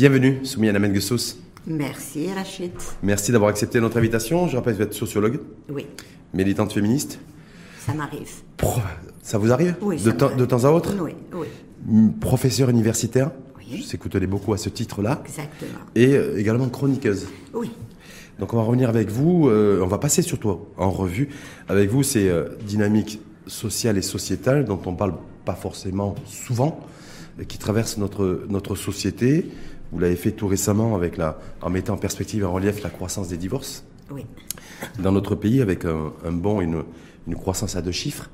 Bienvenue, Soumiana Mengessos. Merci Rachid. Merci d'avoir accepté notre invitation. Je rappelle que vous êtes sociologue. Oui. Militante féministe. Ça m'arrive. Ça vous arrive Oui. de, temps, de temps à autre Oui, oui. Professeur universitaire. Oui. Je beaucoup à ce titre-là. Exactement. Et euh, également chroniqueuse. Oui. Donc on va revenir avec vous, euh, on va passer surtout en revue avec vous ces euh, dynamiques sociales et sociétales dont on parle pas forcément souvent, euh, qui traversent notre, notre société. Vous l'avez fait tout récemment avec la, en mettant en perspective et en relief la croissance des divorces Oui. dans notre pays avec un, un bond et une, une croissance à deux chiffres.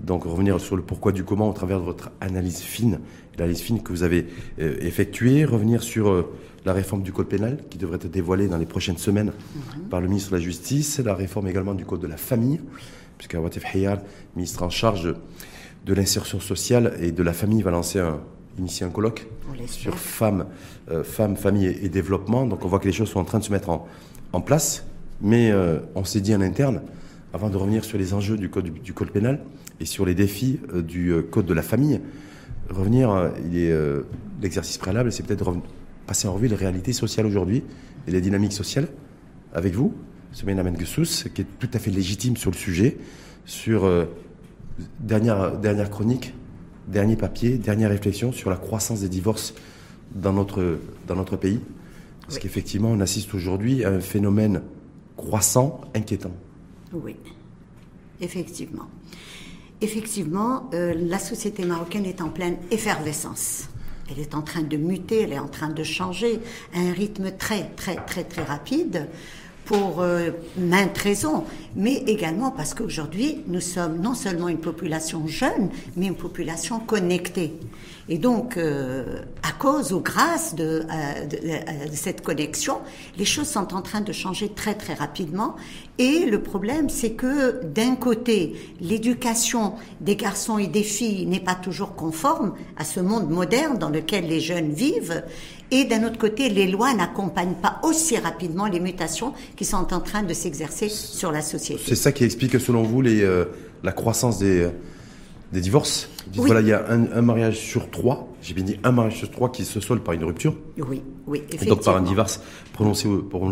Donc revenir sur le pourquoi du comment au travers de votre analyse fine, l'analyse fine que vous avez euh, effectuée, revenir sur euh, la réforme du code pénal qui devrait être dévoilée dans les prochaines semaines par le ministre de la Justice, la réforme également du code de la famille, puisque Watif Hayal, ministre en charge de l'insertion sociale et de la famille, va lancer un, initier un colloque sur femmes, euh, femmes, famille et, et développement. Donc on voit que les choses sont en train de se mettre en, en place, mais euh, on s'est dit en interne, avant de revenir sur les enjeux du code, du, du code pénal et sur les défis euh, du code de la famille, revenir, l'exercice préalable, c'est peut-être passer en revue les réalités sociales aujourd'hui et les dynamiques sociales avec vous, Soumaïna Mengesous, qui est tout à fait légitime sur le sujet, sur dernière, dernière chronique, dernier papier, dernière réflexion sur la croissance des divorces dans notre, dans notre pays. Parce Oui. qu'effectivement, on assiste aujourd'hui à un phénomène croissant, inquiétant. Oui. Effectivement. Effectivement, euh, la société marocaine est en pleine effervescence. Elle est en train de muter, elle est en train de changer à un rythme très, très, très, très rapide pour euh, maintes raisons, mais également parce qu'aujourd'hui, nous sommes non seulement une population jeune, mais une population connectée. Et donc, euh, à cause ou grâce de, euh, de, euh, de cette connexion, les choses sont en train de changer très très rapidement. Et le problème, c'est que d'un côté, l'éducation des garçons et des filles n'est pas toujours conforme à ce monde moderne dans lequel les jeunes vivent. Et d'un autre côté, les lois n'accompagnent pas aussi rapidement les mutations qui sont en train de s'exercer sur la société. C'est ça qui explique, selon vous, les, euh, la croissance des, euh, des divorces? Oui. Voilà, il y a un, un mariage sur trois, j'ai bien dit un mariage sur trois qui se solde par une rupture, Oui, oui, et effectivement. donc par un divorce prononcé,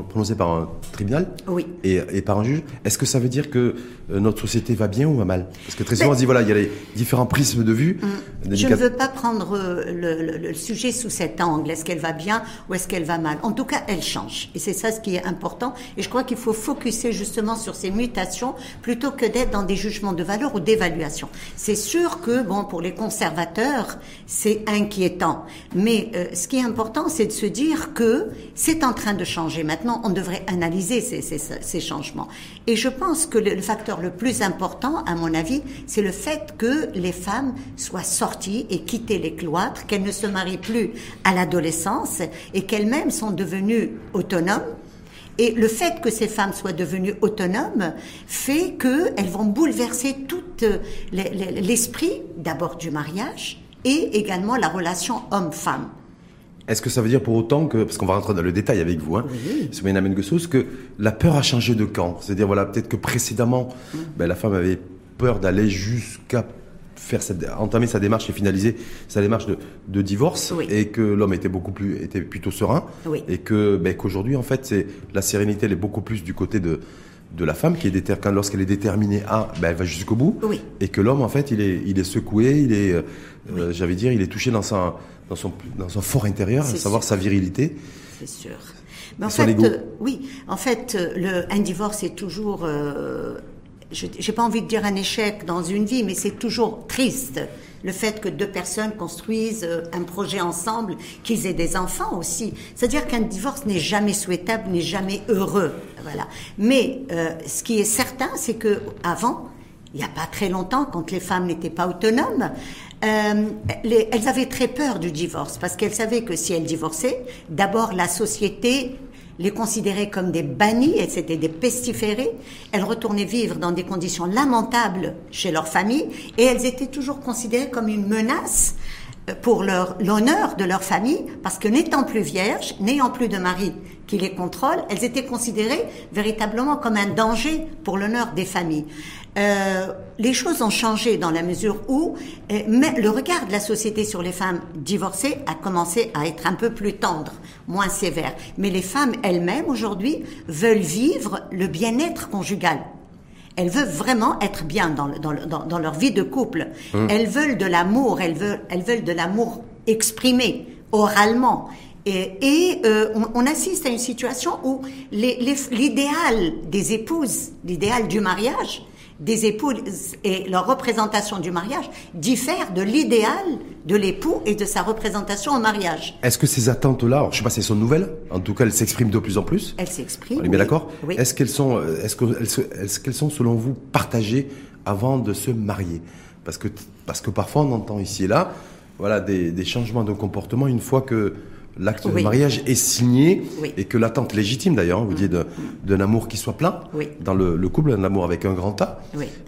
prononcé par un tribunal Oui. et, et par un juge. Est-ce que ça veut dire que euh, notre société va bien ou va mal? Parce que très souvent, Ben- on se dit, voilà, il y a les différents prismes de vue. Je Délicat- ne veux pas prendre euh, le, le- le sujet sous cet angle. Est-ce qu'elle va bien ou est-ce qu'elle va mal? En tout cas, elle change. Et c'est ça ce qui est important. Et je crois qu'il faut focuser justement sur ces mutations plutôt que d'être dans des jugements de valeur ou d'évaluation. C'est sûr que, bon, pour les conservateurs, c'est inquiétant. Mais euh, ce qui est important, c'est de se dire que c'est en train de changer. Maintenant, on devrait analyser ces, changements. Et je pense que le, facteur le plus important, à mon avis, c'est le fait que les femmes soient sorties et quitté les cloîtres, qu'elles ne se marient plus à l'adolescence et qu'elles-mêmes sont devenues autonomes. Et le fait que ces femmes soient devenues autonomes fait qu'elles vont bouleverser tout euh, les- les- l'esprit d'abord du mariage et également la relation homme-femme. Est-ce que ça veut dire pour autant que, parce qu'on va rentrer dans le détail avec vous, hein, Oui. Mengesous, que la peur a changé de camp C'est-à-dire, voilà, peut-être que précédemment, Mm. ben, la femme avait peur d'aller jusqu'à faire cette, entamer sa démarche et finaliser sa démarche de, de divorce, Oui. et que l'homme était beaucoup plus, était plutôt serein, Oui. et que, ben, qu'aujourd'hui, en fait, c'est la sérénité, elle est beaucoup plus du côté de de la femme qui est déter- lorsqu'elle est déterminée à, ben, elle va jusqu'au bout, Oui. et que l'homme, en fait, il est, il est secoué, il est, euh, euh, j'avais dire, il est touché dans sa, dans son, dans son fort intérieur, à savoir sûr. sa virilité. C'est sûr. Mais en fait, euh, oui, en fait, le, un divorce est toujours, euh, je j'ai pas envie de dire un échec dans une vie, mais c'est toujours triste. Le fait que deux personnes construisent euh, un projet ensemble, qu'ils aient des enfants aussi. C'est-à-dire qu'un divorce n'est jamais souhaitable, n'est jamais heureux. Voilà. Mais euh, ce qui est certain, c'est que avant, il n'y a pas très longtemps, quand les femmes n'étaient pas autonomes, euh, les- elles avaient très peur du divorce parce qu'elles savaient que si elles divorçaient, d'abord la société les considérait comme des bannis, elles étaient des pestiférées, elles retournaient vivre dans des conditions lamentables chez leur famille et elles étaient toujours considérées comme une menace pour leur l'honneur de leur famille, parce que n'étant plus vierges, n'ayant plus de mari qui les contrôle, elles étaient considérées véritablement comme un danger pour l'honneur des familles. Euh, les choses ont changé dans la mesure où euh, mais le regard de la société sur les femmes divorcées a commencé à être un peu plus tendre, moins sévère. Mais les femmes elles-mêmes aujourd'hui veulent vivre le bien-être conjugal. Elles veulent vraiment être bien dans, dans, dans, dans leur vie de couple. Hum. Elles veulent de l'amour, elles veulent, elles veulent de l'amour exprimé oralement. Et, et euh, on, on, assiste à une situation où l'idéal des épouses, l'idéal du mariage, des épouses et leur représentation du mariage diffère de l'idéal de l'époux et de sa représentation au mariage. Est-ce que ces attentes-là, je sais pas si elles sont nouvelles, en tout cas elles s'expriment de plus en plus Elles s'expriment. On est bien oui. d'accord Oui. Est-ce qu'elles sont, euh, est-ce qu'elles est qu'elles sont selon vous partagées avant de se marier? Parce que parce que parfois on entend ici et là, voilà des, des changements de comportement une fois que l'acte de mariage est signé Oui. et que l'attente légitime d'ailleurs, vous dites d'un amour qui soit plein Oui. dans le, le couple, un amour avec un grand A.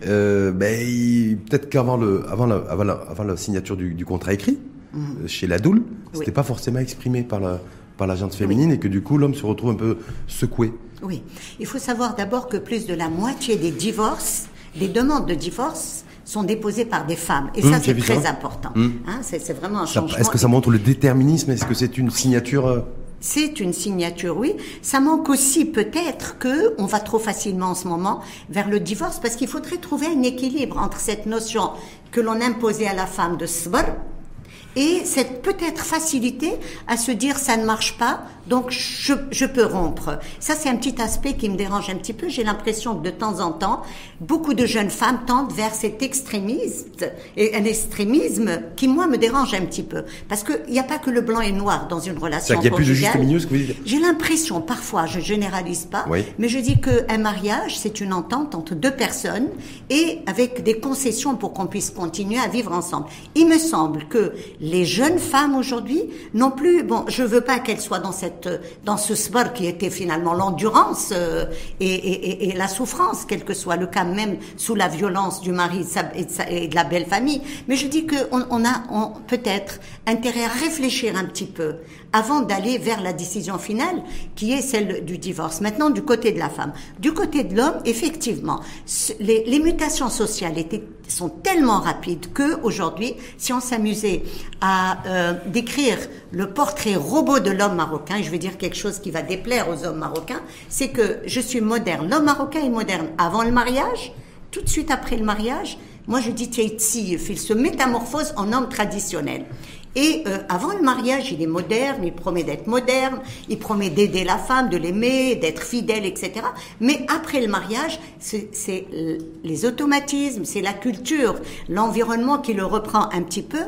Euh, ben, peut-être qu'avant le, avant la, avant la, avant la signature du, du contrat écrit, euh, chez l'adoule, c'était Mhm. Oui. pas forcément exprimé par la, par la gente féminine et que du coup l'homme se retrouve un peu secoué. Oui. Il faut savoir d'abord que plus de la moitié des divorces, des demandes de divorce, sont déposées par des femmes. Et Hum, ça, c'est très ça. important. Hum. Hein, c'est vraiment un changement. Est-ce que ça montre le déterminisme? Est-ce que c'est une signature euh, C'est une signature, oui. Ça manque aussi peut-être que on va trop facilement en ce moment vers le divorce parce qu'il faudrait trouver un équilibre entre cette notion que l'on imposait à la femme de sabr et cette peut-être facilité à se dire ça ne marche pas, donc je, je peux rompre. Ça, c'est un petit aspect qui me dérange un petit peu. J'ai l'impression que de temps en temps, beaucoup de jeunes femmes tendent vers cet extrémiste et un extrémisme qui, moi, me dérange un petit peu. Parce qu'il n'y a pas que le blanc et le noir dans une relation C'est-à-dire qu'il y a plus de juste milieu, ce que vous dites J'ai l'impression, parfois, je généralise pas, Oui. mais je dis qu'un mariage, c'est une entente entre deux personnes et avec des concessions pour qu'on puisse continuer à vivre ensemble. Il me semble que les jeunes femmes aujourd'hui n'ont plus, bon, je veux pas qu'elles soient dans cette, dans ce sport qui était finalement l'endurance euh, et, la souffrance, quel que soit le cas, même sous la violence du mari et de, la belle famille. Mais je dis qu'on on a peut-être intérêt à réfléchir un petit peu avant d'aller vers la décision finale qui est celle du divorce. Maintenant, du côté de la femme. Du côté de l'homme, effectivement, les, mutations sociales sont tellement rapides que aujourd'hui, si on s'amusait à euh, décrire le portrait robot de l'homme marocain, et je vais dire quelque chose qui va déplaire aux hommes marocains, c'est que je suis moderne. L'homme marocain est moderne avant le mariage, tout de suite après le mariage. Moi, je dis Tchaïtsi, il se métamorphose en homme traditionnel. Et euh, avant le mariage, il est moderne, il promet d'être moderne, il promet d'aider la femme, de l'aimer, d'être fidèle, etc. Mais après le mariage, c'est les automatismes, c'est la culture, l'environnement qui le reprend un petit peu.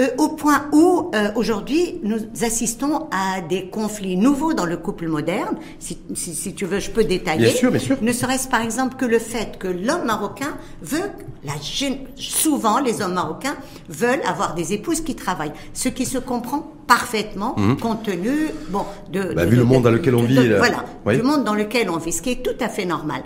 Euh, au point où euh, aujourd'hui nous assistons à des conflits nouveaux dans le couple moderne. Si, si, si tu veux, je peux détailler. Bien sûr, bien sûr. Ne serait-ce par exemple que le fait que l'homme marocain veut, la, souvent les hommes marocains veulent avoir des épouses qui travaillent, ce qui se comprend parfaitement compte tenu bon de, Mhm. Bah, de- vu le de- monde dans lequel on vit, là. voilà Oui. du monde dans lequel on vit, ce qui est tout à fait normal.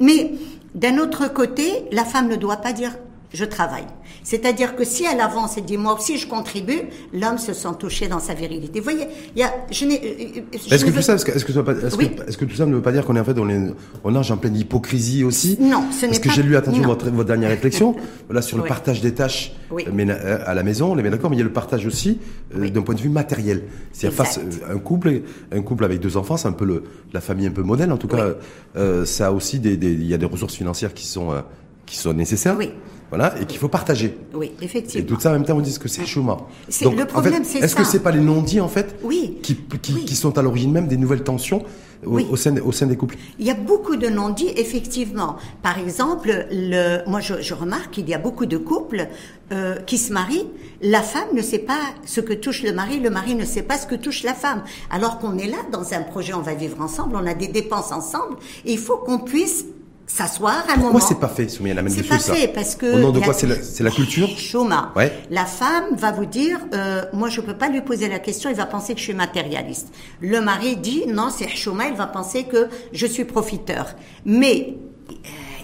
Mais d'un autre côté, la femme ne doit pas dire je travaille. C'est-à-dire que si elle avance et dit moi aussi je contribue, l'homme se sent touché dans sa virilité. Vous voyez, il y a, je n'ai, je Est-ce que tout veux- ça, que, que, pas- Oui. que tout ne veut pas dire qu'on est en fait, on, est, on nage en pleine hypocrisie aussi Non, ce n'est Parce que pas- j'ai lu attention votre, votre dernière réflexion, voilà, sur le Oui. partage des tâches Oui. euh, euh, à la maison, on est bien d'accord, mais il y a le partage aussi euh, d'un point de vue matériel. C'est-à-dire face un couple, un couple avec deux enfants, c'est un peu le, la famille un peu modèle. En tout cas, euh, ça a aussi des, des- il y a des ressources financières qui sont, euh, qui sont nécessaires. Oui. Voilà, et qu'il faut partager. Oui, Et effectivement. tout ça en même temps, on dit que c'est chouma. C'est- Donc, le en problème, fait, c'est Est-ce que c'est pas les non-dits en fait Oui. qui, qui, Oui. qui sont à l'origine même des nouvelles tensions au, Oui. au sein, des- au sein des couples? Il y a beaucoup de non-dits, effectivement. Par exemple, le, moi je, je remarque qu'il y a beaucoup de couples euh, qui se marient. La femme ne sait pas ce que touche le mari, le mari ne sait pas ce que touche la femme. Alors qu'on est là dans un projet, on va vivre ensemble, on a des dépenses ensemble, et il faut qu'on puisse s'asseoir un moment. Pourquoi c'est pas fait, Soumia, la même C'est pas ça fait parce que Au nom de quoi C'est la, la culture Choma. Ouais. La femme va vous dire, euh, moi je peux pas lui poser la question, il va penser que je suis matérialiste. Le mari dit, non, c'est Choma, il va penser que je suis profiteur. Mais euh,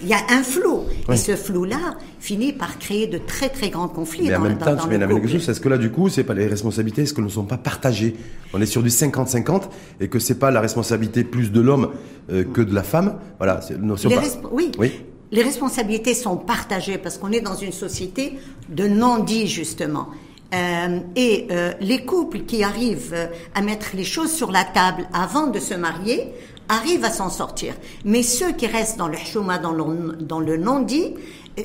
il y a un flou. Et ce flou-là finit par créer de très très grands conflits. Mais en même temps, tu viens quelque chose. Est-ce que là, du coup, c'est pas les responsabilités, est-ce qu'elles ne sont pas partagées? On est sur du 50-50 et que c'est pas la responsabilité plus de l'homme euh, que de la femme? Voilà. Les oui. oui. Les responsabilités sont partagées parce qu'on est dans une société de non-dit justement. Euh, et euh, les couples qui arrivent à mettre les choses sur la table avant de se marier arrivent à s'en sortir. Mais ceux qui restent dans le chouma, dans le, dans le non-dit,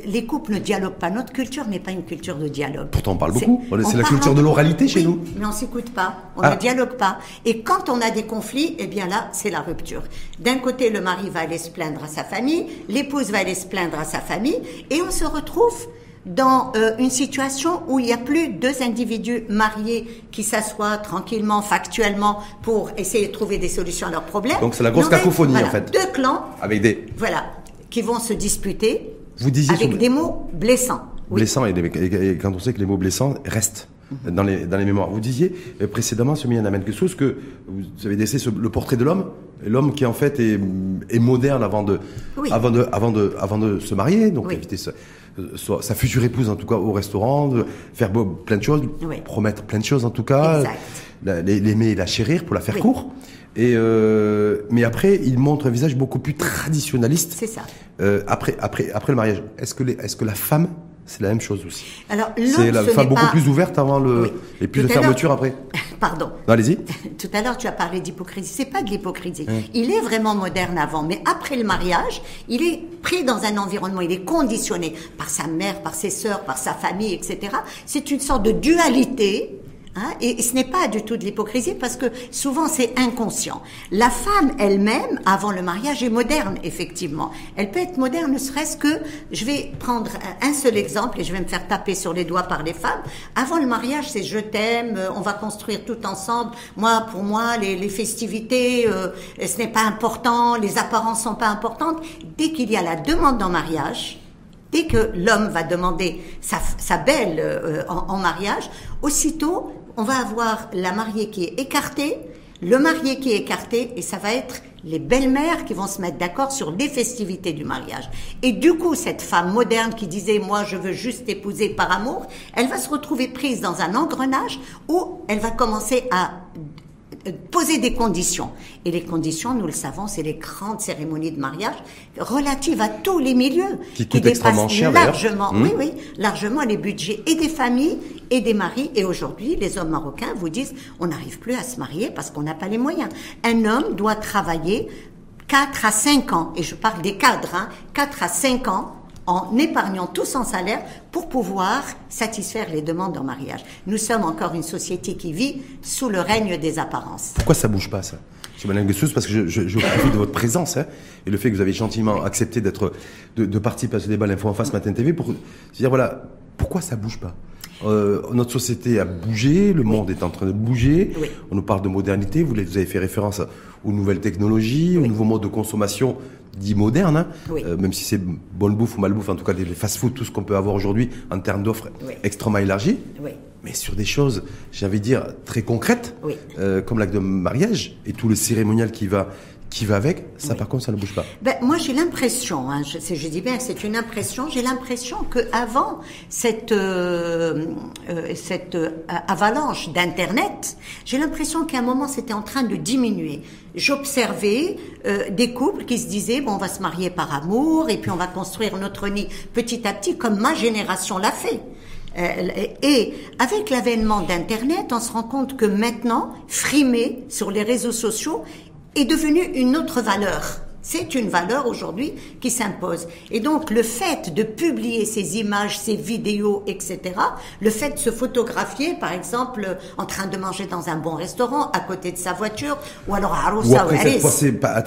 les couples ne dialoguent pas. Notre culture n'est pas une culture de dialogue. Pourtant, on parle beaucoup. C'est la culture de l'oralité chez nous. Mais on s'écoute pas. On ah. ne dialogue pas. Et quand on a des conflits, eh bien là, c'est la rupture. D'un côté, le mari va aller se plaindre à sa famille, l'épouse va aller se plaindre à sa famille, et on se retrouve dans euh, une situation où il n'y a plus deux individus mariés qui s'assoient tranquillement, factuellement, pour essayer de trouver des solutions à leurs problèmes. Donc c'est la grosse cacophonie en fait. Deux clans. Avec des. Voilà. Qui vont se disputer. Vous disiez avec des mots blessants. Blessants et, quand on sait que les mots blessants restent mhm. dans les, dans les mémoires. Vous disiez euh, précédemment, ce quelque chose, que vous avez laissé le portrait de l'homme, l'homme qui en fait est, est moderne avant de, avant de, avant de, avant de se marier, donc éviter ça sa future épouse en tout cas au restaurant, faire plein de choses, promettre plein de choses en tout cas, l'aimer et la chérir pour la faire court. Et euh, mais après, il montre un visage beaucoup plus traditionnaliste. C'est ça. Euh, après, après, après le mariage, est-ce que, est-ce que la femme c'est la même chose aussi. Alors, c'est la femme beaucoup plus ouverte avant le et plus de fermeture après. Pardon. Allez-y. Tout à l'heure, tu as parlé d'hypocrisie. C'est pas de l'hypocrisie. Il est vraiment moderne avant, mais après le mariage, il est pris dans un environnement, il est conditionné par sa mère, par ses sœurs, par sa famille, etc. C'est une sorte de dualité Hein, et, ce n'est pas du tout de l'hypocrisie parce que souvent c'est inconscient. La femme elle-même, avant le mariage, est moderne, effectivement. Elle peut être moderne, ne serait-ce que, je vais prendre un seul exemple et je vais me faire taper sur les doigts par les femmes. Avant le mariage, c'est je t'aime, euh, on va construire tout ensemble. Moi, pour moi, les, festivités, euh, ce n'est pas important, les apparences sont pas importantes. Dès qu'il y a la demande en mariage, Dès que l'homme va demander sa, belle euh, en, mariage, aussitôt on va avoir la mariée qui est écartée, le marié qui est écarté, et ça va être les belles-mères qui vont se mettre d'accord sur les festivités du mariage. Et du coup, cette femme moderne qui disait moi je veux juste épouser par amour, elle va se retrouver prise dans un engrenage où elle va commencer à poser des conditions. Et les conditions, nous le savons, c'est les grandes cérémonies de mariage relatives à tous les milieux. Qui, qui dépassent cher, largement, oui, hmm. oui, largement les budgets et des familles et des maris. Et aujourd'hui, les hommes marocains vous disent, on n'arrive plus à se marier parce qu'on n'a pas les moyens. Un homme doit travailler 4 à 5 ans, et je parle des cadres, hein, 4 à 5 ans en épargnant tout son salaire pour pouvoir satisfaire les demandes en mariage. Nous sommes encore une société qui vit sous le règne des apparences. Pourquoi ça bouge pas ça Madame Gessous, parce que je profite de votre présence hein, et le fait que vous avez gentiment accepté d'être de, de, participer à ce débat l'info en face matin TV pour dire voilà pourquoi ça bouge pas? Euh, notre société a bougé, le monde est en train de bouger. On nous parle de modernité. Vous, avez fait référence aux nouvelles technologies, aux nouveaux modes de consommation dit moderne, hein. euh, même si c'est bonne bouffe ou mal bouffe, en tout cas les fast-food, tout ce qu'on peut avoir aujourd'hui en termes d'offres extrêmement élargies. Mais sur des choses, j'ai envie de dire, très concrètes, euh, comme l'acte de mariage et tout le cérémonial qui va, qui va avec, ça par contre, ça ne bouge pas. Ben, moi, j'ai l'impression, hein, je, je, dis bien que c'est une impression, j'ai l'impression que avant cette, euh, euh cette euh, avalanche d'Internet, j'ai l'impression qu'à un moment, c'était en train de diminuer. J'observais euh, des couples qui se disaient, bon, on va se marier par amour, et puis on va construire notre nid petit à petit, comme ma génération l'a fait. Et avec l'avènement d'Internet, on se rend compte que maintenant, frimer sur les réseaux sociaux est devenue une autre valeur. C'est une valeur aujourd'hui qui s'impose. Et donc le fait de publier ces images, ces vidéos, etc., le fait de se photographier, par exemple, en train de manger dans un bon restaurant, à côté de sa voiture, ou alors à Aroussa ou après,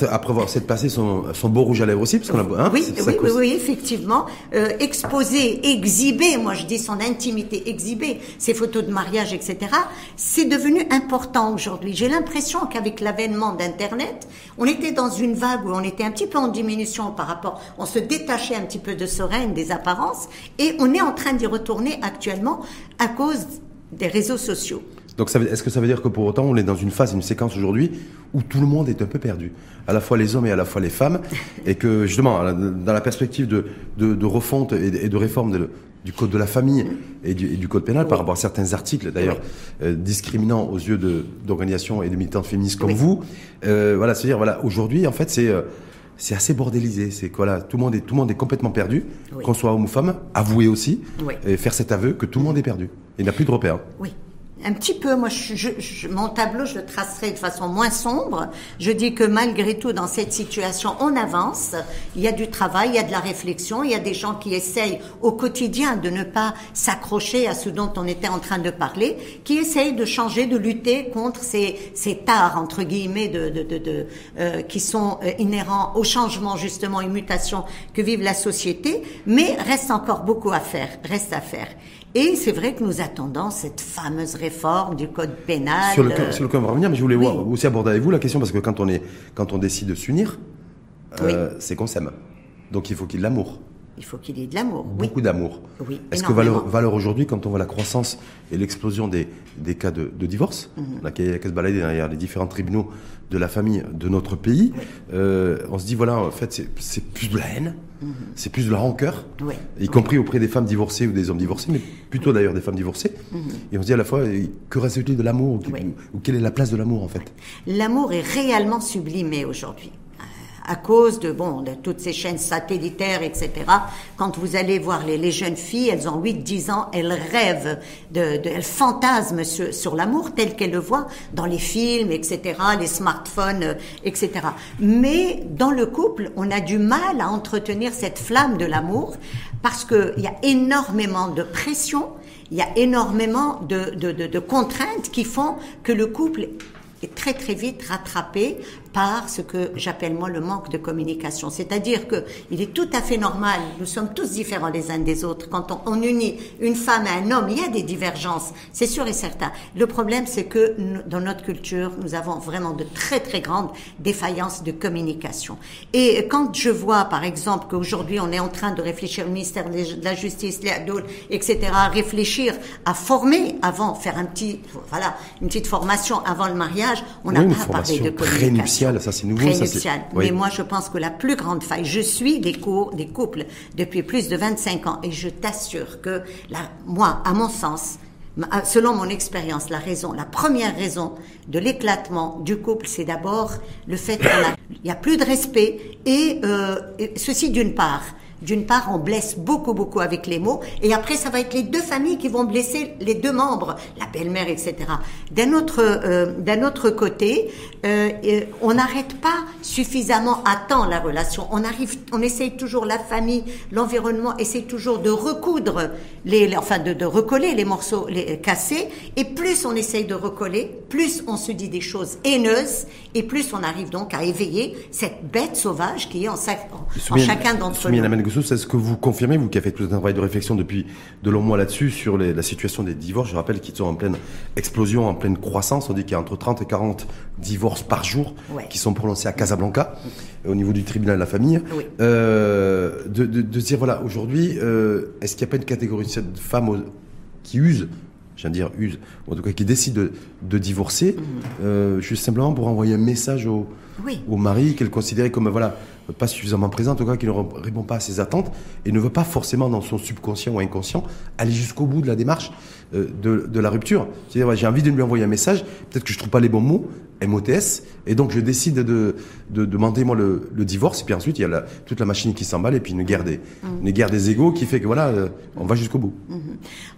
après avoir cette passé son, son beau rouge à lèvres aussi, parce qu'on a, hein, oui, oui, oui, oui, effectivement, euh, exposer, exhiber, moi je dis son intimité, exhiber ses photos de mariage, etc., c'est devenu important aujourd'hui. J'ai l'impression qu'avec l'avènement d'Internet, on était dans une vague où on était un petit peu en diminution par rapport, on se détachait un petit peu de ce des apparences et on est en train d'y retourner actuellement à cause des réseaux sociaux. Donc est-ce que ça veut dire que pour autant on est dans une phase, une séquence aujourd'hui où tout le monde est un peu perdu, à la fois les hommes et à la fois les femmes, et que justement dans la perspective de, de, refonte et de, réforme du code de la famille et du, code pénal par rapport à certains articles d'ailleurs euh, discriminants aux yeux d'organisations et de militantes féministes comme vous, euh, voilà, c'est-à-dire voilà aujourd'hui en fait c'est euh, c'est assez bordélisé. C'est que voilà, tout le monde est tout le monde est complètement perdu, qu'on soit homme ou femme. Avouer aussi, et faire cet aveu que tout le monde est perdu. Il n'y a plus de repères. Oui un petit peu, moi, je, mon tableau, je le tracerai de façon moins sombre. Je dis que malgré tout, dans cette situation, on avance. Il y a du travail, il y a de la réflexion, il y a des gens qui essayent au quotidien de ne pas s'accrocher à ce dont on était en train de parler, qui essayent de changer, de lutter contre ces, ces tares, entre guillemets, de, de, de, euh, qui sont euh, inhérents au changement, justement, et mutation que vive la société. Mais reste encore beaucoup à faire, reste à faire. Et c'est vrai que nous attendons cette fameuse réforme du code pénal. Sur, lequel, sur lequel on va revenir, mais je voulais voir, aussi aborder avec vous la question, parce que quand on, est, quand on décide de s'unir, euh, c'est qu'on s'aime. Donc il faut qu'il y ait de l'amour. Il faut qu'il y ait de l'amour. Beaucoup d'amour. Oui, Est-ce que valeur, valeur aujourd'hui, quand on voit la croissance et l'explosion des, des cas de, de divorce, mm -hmm. on a qu'à se balader derrière les différents tribunaux de la famille de notre pays, euh, on se dit voilà, en fait, c'est plus de la haine, mhm. c'est plus de la rancœur, y compris auprès des femmes divorcées ou des hommes divorcés, mais plutôt d'ailleurs des femmes divorcées. Mhm. Et on se dit à la fois, que reste-t-il de l'amour ou quelle est la place de l'amour en fait? L'amour est réellement sublimé aujourd'hui à cause de bon de toutes ces chaînes satellitaires, etc. Quand vous allez voir les, les jeunes filles, elles ont 8-10 ans, elles rêvent, de, de elles fantasment sur, sur l'amour tel qu'elles le voient dans les films, etc., les smartphones, euh, etc. Mais dans le couple, on a du mal à entretenir cette flamme de l'amour parce qu'il y a énormément de pression, il y a énormément de, de, de, de contraintes qui font que le couple est très très vite rattrapé par ce que j'appelle moi le manque de communication. C'est-à-dire que il est tout à fait normal, nous sommes tous différents les uns des autres. Quand on, unit une femme à un homme, il y a des divergences, c'est sûr et certain. Le problème, c'est que dans notre culture, nous avons vraiment de très très grandes défaillances de communication. Et quand je vois, par exemple, qu'aujourd'hui on est en train de réfléchir, le ministère de la Justice, les etc., réfléchir à former avant, faire un petit, voilà, une petite formation avant le mariage, on n'a pas parlé de communication ça c'est nouveau. Mais moi je pense que la plus grande faille, je suis des, cours, des couples depuis plus de 25 ans et je t'assure que la, moi, à mon sens, selon mon expérience, la raison, la première raison de l'éclatement du couple, c'est d'abord le fait qu'il n'y a, plus de respect et, euh, et ceci d'une part. D'une part, on blesse beaucoup, beaucoup avec les mots, et après, ça va être les deux familles qui vont blesser les deux membres, la belle-mère, etc. D'un autre, euh, d'un autre côté, euh, on n'arrête pas suffisamment à temps la relation. On arrive, on essaye toujours la famille, l'environnement, essaye toujours de recoudre les, enfin de, de, recoller les morceaux les, cassés, et plus on essaye de recoller, plus on se dit des choses haineuses, et plus on arrive donc à éveiller cette bête sauvage qui est en, en, chacun d'entre nous est-ce que vous confirmez, vous qui avez fait tout un travail de réflexion depuis de longs mois là-dessus, sur la situation des divorces. Je rappelle qu'ils sont en pleine explosion, en pleine croissance. On dit qu'il y a entre 30 et 40 divorces par jour qui sont prononcés à Casablanca, au niveau du tribunal de la famille. Euh, de, dire, voilà, aujourd'hui, euh, est-ce qu'il n'y a pas une catégorie de femmes qui usent je viens de dire use, ou en tout cas qui décident de, divorcer, euh, juste simplement pour envoyer un message au, au mari qu'elle considérait comme voilà pas suffisamment présent, en tout cas qui ne répond pas à ses attentes et ne veut pas forcément dans son subconscient ou inconscient aller jusqu'au bout de la démarche de, de, la rupture. C'est-à-dire, j'ai envie de lui envoyer un message, peut-être que je trouve pas les bons mots, MOTS, et donc je décide de, de demander moi le, le, divorce, et puis ensuite il y a la, toute la machine qui s'emballe, et puis une guerre des, mmh. une guerre des égaux qui fait que voilà, euh, on va jusqu'au bout. Mmh.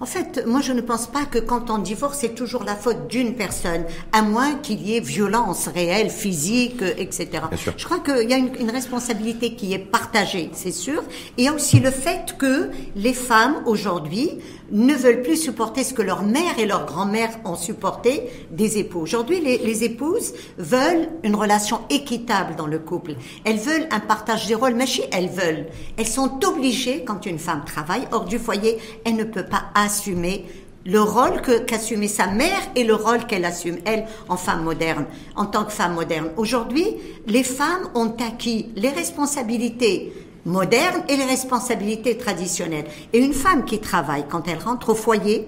En fait, moi je ne pense pas que quand on divorce, c'est toujours la faute d'une personne, à moins qu'il y ait violence réelle, physique, etc. Je crois qu'il y a une, une responsabilité qui est partagée, c'est sûr, et il y a aussi le fait que les femmes aujourd'hui ne veulent plus supporter ce que leur mère et leur grand-mère ont supporté des époux. Aujourd'hui, les, épouses veulent une relation équitable dans le couple. Elles veulent un partage des rôles, mais elles veulent. Elles sont obligées, quand une femme travaille hors du foyer, elle ne peut pas assumer le rôle qu'assumait sa mère et le rôle qu'elle assume, elle, en femme moderne, en tant que femme moderne. Aujourd'hui, les femmes ont acquis les responsabilités moderne et les responsabilités traditionnelles. Et une femme qui travaille, quand elle rentre au foyer,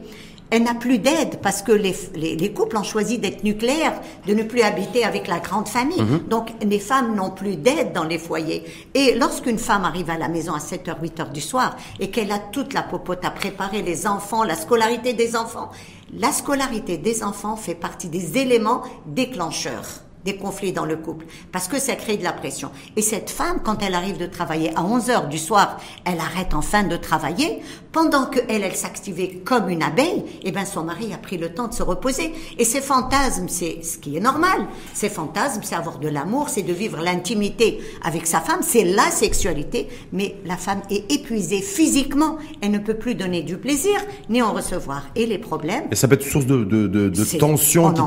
elle n'a plus d'aide parce que les, les, couples ont choisi d'être nucléaires, de ne plus habiter avec la grande famille. Mhm. Donc les femmes n'ont plus d'aide dans les foyers. Et lorsqu'une femme arrive à la maison à 7h, 8h du soir et qu'elle a toute la popote à préparer, les enfants, la scolarité des enfants, la scolarité des enfants fait partie des éléments déclencheurs des conflits dans le couple, parce que ça crée de la pression. Et cette femme, quand elle arrive de travailler à 11 heures du soir, elle arrête enfin de travailler, pendant que elle, elle s'activait comme une abeille, eh ben son mari a pris le temps de se reposer. Et ces fantasmes, c'est ce qui est normal. Ces fantasmes, c'est avoir de l'amour, c'est de vivre l'intimité avec sa femme, c'est la sexualité, mais la femme est épuisée physiquement, elle ne peut plus donner du plaisir, ni en recevoir. Et les problèmes... Et ça peut être source de, de, de, de tensions qui,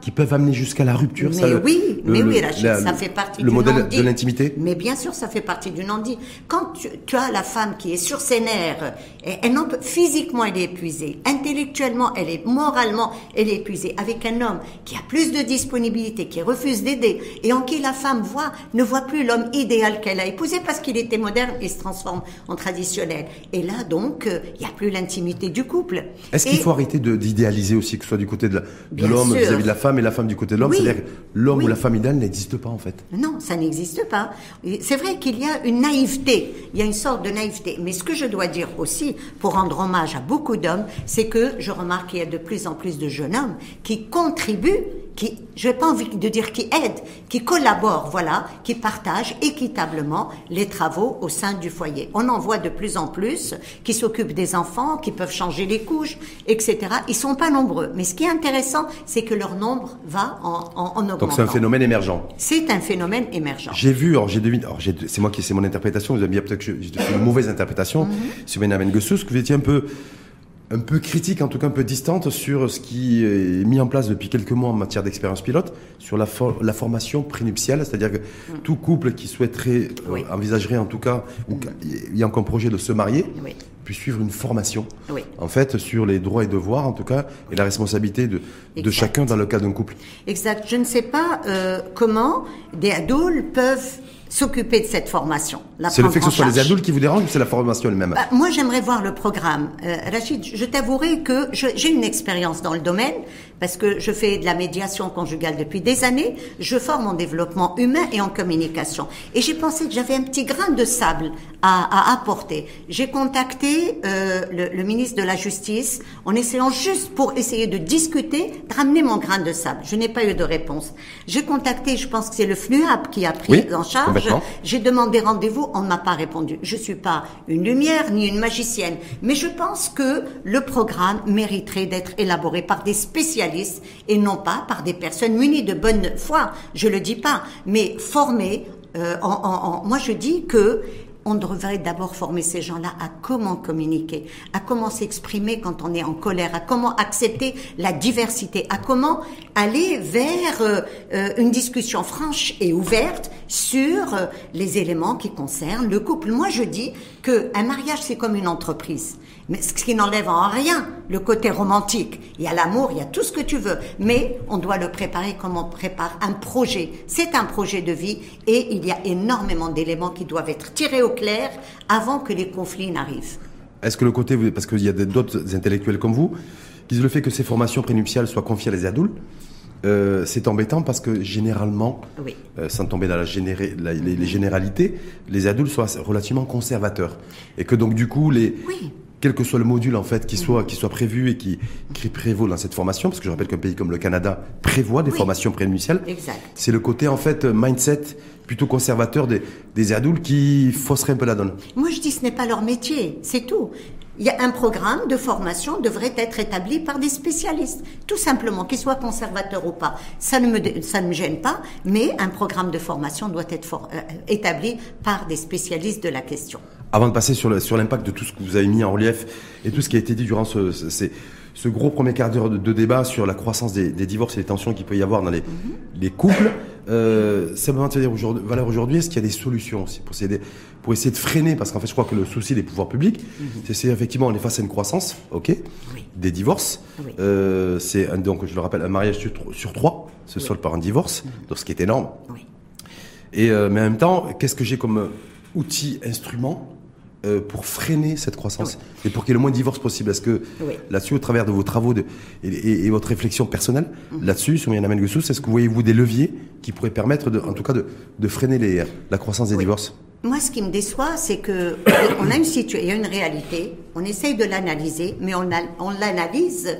qui, peuvent amener jusqu'à la rupture. Mais oui, mais oui, Rachid, ça fait partie le modèle de l'intimité. Mais bien sûr, ça fait partie du non-dit. Quand tu, as la femme qui est sur ses nerfs, elle peut, physiquement elle est épuisée, intellectuellement elle est, moralement elle est épuisée, avec un homme qui a plus de disponibilité, qui refuse d'aider, et en qui la femme voit, ne voit plus l'homme idéal qu'elle a épousé parce qu'il était moderne et se transforme en traditionnel. Et là donc, euh, il n'y a plus l'intimité du couple. Est-ce qu'il faut arrêter d'idéaliser aussi que ce soit du côté de l'homme vis-à-vis de la femme et la femme du côté de l'homme? L'homme ou la femme idéale n'existe pas en fait. Non, ça n'existe pas. C'est vrai qu'il y a une naïveté, il y a une sorte de naïveté. Mais ce que je dois dire aussi, pour rendre hommage à beaucoup d'hommes, c'est que je remarque qu'il y a de plus en plus de jeunes hommes qui contribuent qui, je n'ai pas envie de dire qui aide, qui collabore, voilà, qui partage équitablement les travaux au sein du foyer. On en voit de plus en plus qui s'occupent des enfants, qui peuvent changer les couches, etc. Ils sont pas nombreux, mais ce qui est intéressant, c'est que leur nombre va en, en, en augmentant. Donc c'est un phénomène émergent. C'est un phénomène émergent. J'ai vu, alors j'ai deviné, alors c'est moi qui c'est mon interprétation. Vous avez peut-être que j'ai une mauvaise interprétation. Mm -hmm. Sur Benjamin que vous étiez un peu un peu critique, en tout cas un peu distante sur ce qui est mis en place depuis quelques mois en matière d'expérience pilote, sur la, la formation prénuptiale, c'est-à-dire que mm. tout couple qui souhaiterait, euh, envisagerait en tout cas, ou ayant comme projet de se marier, puisse suivre une formation, en fait, sur les droits et devoirs, en tout cas, et la responsabilité de, de chacun dans le cas d'un couple. Exact. Je ne sais pas euh, comment des adultes peuvent s'occuper de cette formation. C'est le fait que ce soit les adultes qui vous dérangent ou c'est la formation elle-même bah, Moi, j'aimerais voir le programme. Euh, Rachid, je t'avouerai que j'ai une expérience dans le domaine parce que je fais de la médiation conjugale depuis des années. Je forme en développement humain et en communication. Et j'ai pensé que j'avais un petit grain de sable à, à apporter. J'ai contacté euh, le, le, ministre de la Justice en essayant juste pour essayer de discuter, de ramener mon grain de sable. Je n'ai pas eu de réponse. J'ai contacté, je pense que c'est le FNUAP qui a pris en charge j'ai demandé rendez-vous, on ne m'a pas répondu. Je suis pas une lumière ni une magicienne, mais je pense que le programme mériterait d'être élaboré par des spécialistes et non pas par des personnes munies de bonne foi. Je le dis pas, mais formées. Euh, moi, je dis que on devrait d'abord former ces gens-là à comment communiquer, à comment s'exprimer quand on est en colère, à comment accepter la diversité, à comment aller vers euh, euh, une discussion franche et ouverte sur les éléments qui concernent le couple. Moi, je dis que un mariage, c'est comme une entreprise. Mais ce qui n'enlève en rien le côté romantique. Il y a l'amour, il y a tout ce que tu veux. Mais on doit le préparer comme on prépare un projet. C'est un projet de vie et il y a énormément d'éléments qui doivent être tirés au clair avant que les conflits n'arrivent. Est-ce que le côté, parce qu'il y a d'autres intellectuels comme vous, qui disent le fait que ces formations prénuptiales soient confiées à des adultes, euh, c'est embêtant parce que généralement, euh, sans tomber dans la les, généralités, les adultes sont relativement conservateurs. Et que donc du coup, les, quel que soit le module en fait qui soit, qui soit prévu et qui, qui prévaut dans cette formation, parce que je rappelle qu'un pays comme le Canada prévoit des formations préinitiales, c'est le côté en fait mindset plutôt conservateur des, des adultes qui fausseraient un peu la donne. Moi je dis ce n'est pas leur métier, c'est tout il y a un programme de formation devrait être établi par des spécialistes, tout simplement, qu'ils soient conservateurs ou pas. Ça ne me ça ne me gêne pas, mais un programme de formation doit être euh, établi par des spécialistes de la question. Avant de passer sur l'impact de tout ce que vous avez mis en relief et tout ce qui a été dit durant ce, ce, ce gros premier quart d'heure de, débat sur la croissance des, des divorces et les tensions qu'il peut y avoir dans les, les couples, euh, simplement te dire aujourd'hui, valeur aujourd'hui, est-ce qu'il y a des solutions aussi pour essayer de, pour essayer de freiner, parce qu'en fait, je crois que le souci des pouvoirs publics, mhm. c'est effectivement, on est face à une croissance, ok, des divorces. Euh, c'est donc, je le rappelle, un mariage sur, sur trois se solde par un divorce, mhm. donc ce qui est énorme. Et euh, mais en même temps, qu'est-ce que j'ai comme outil, instrument euh, pour freiner cette croissance et pour qu'il y ait le moins de divorces possible. Est-ce que là-dessus, au travers de vos travaux de, et, votre réflexion personnelle mm-hmm. là-dessus, sur Yann Goussous, est-ce que vous voyez-vous des leviers qui pourraient permettre, de, en tout cas, de, de freiner les, la croissance des divorces? Moi, ce qui me déçoit, c'est que on a une situation, il y a une réalité, on essaye de l'analyser, mais on, on l'analyse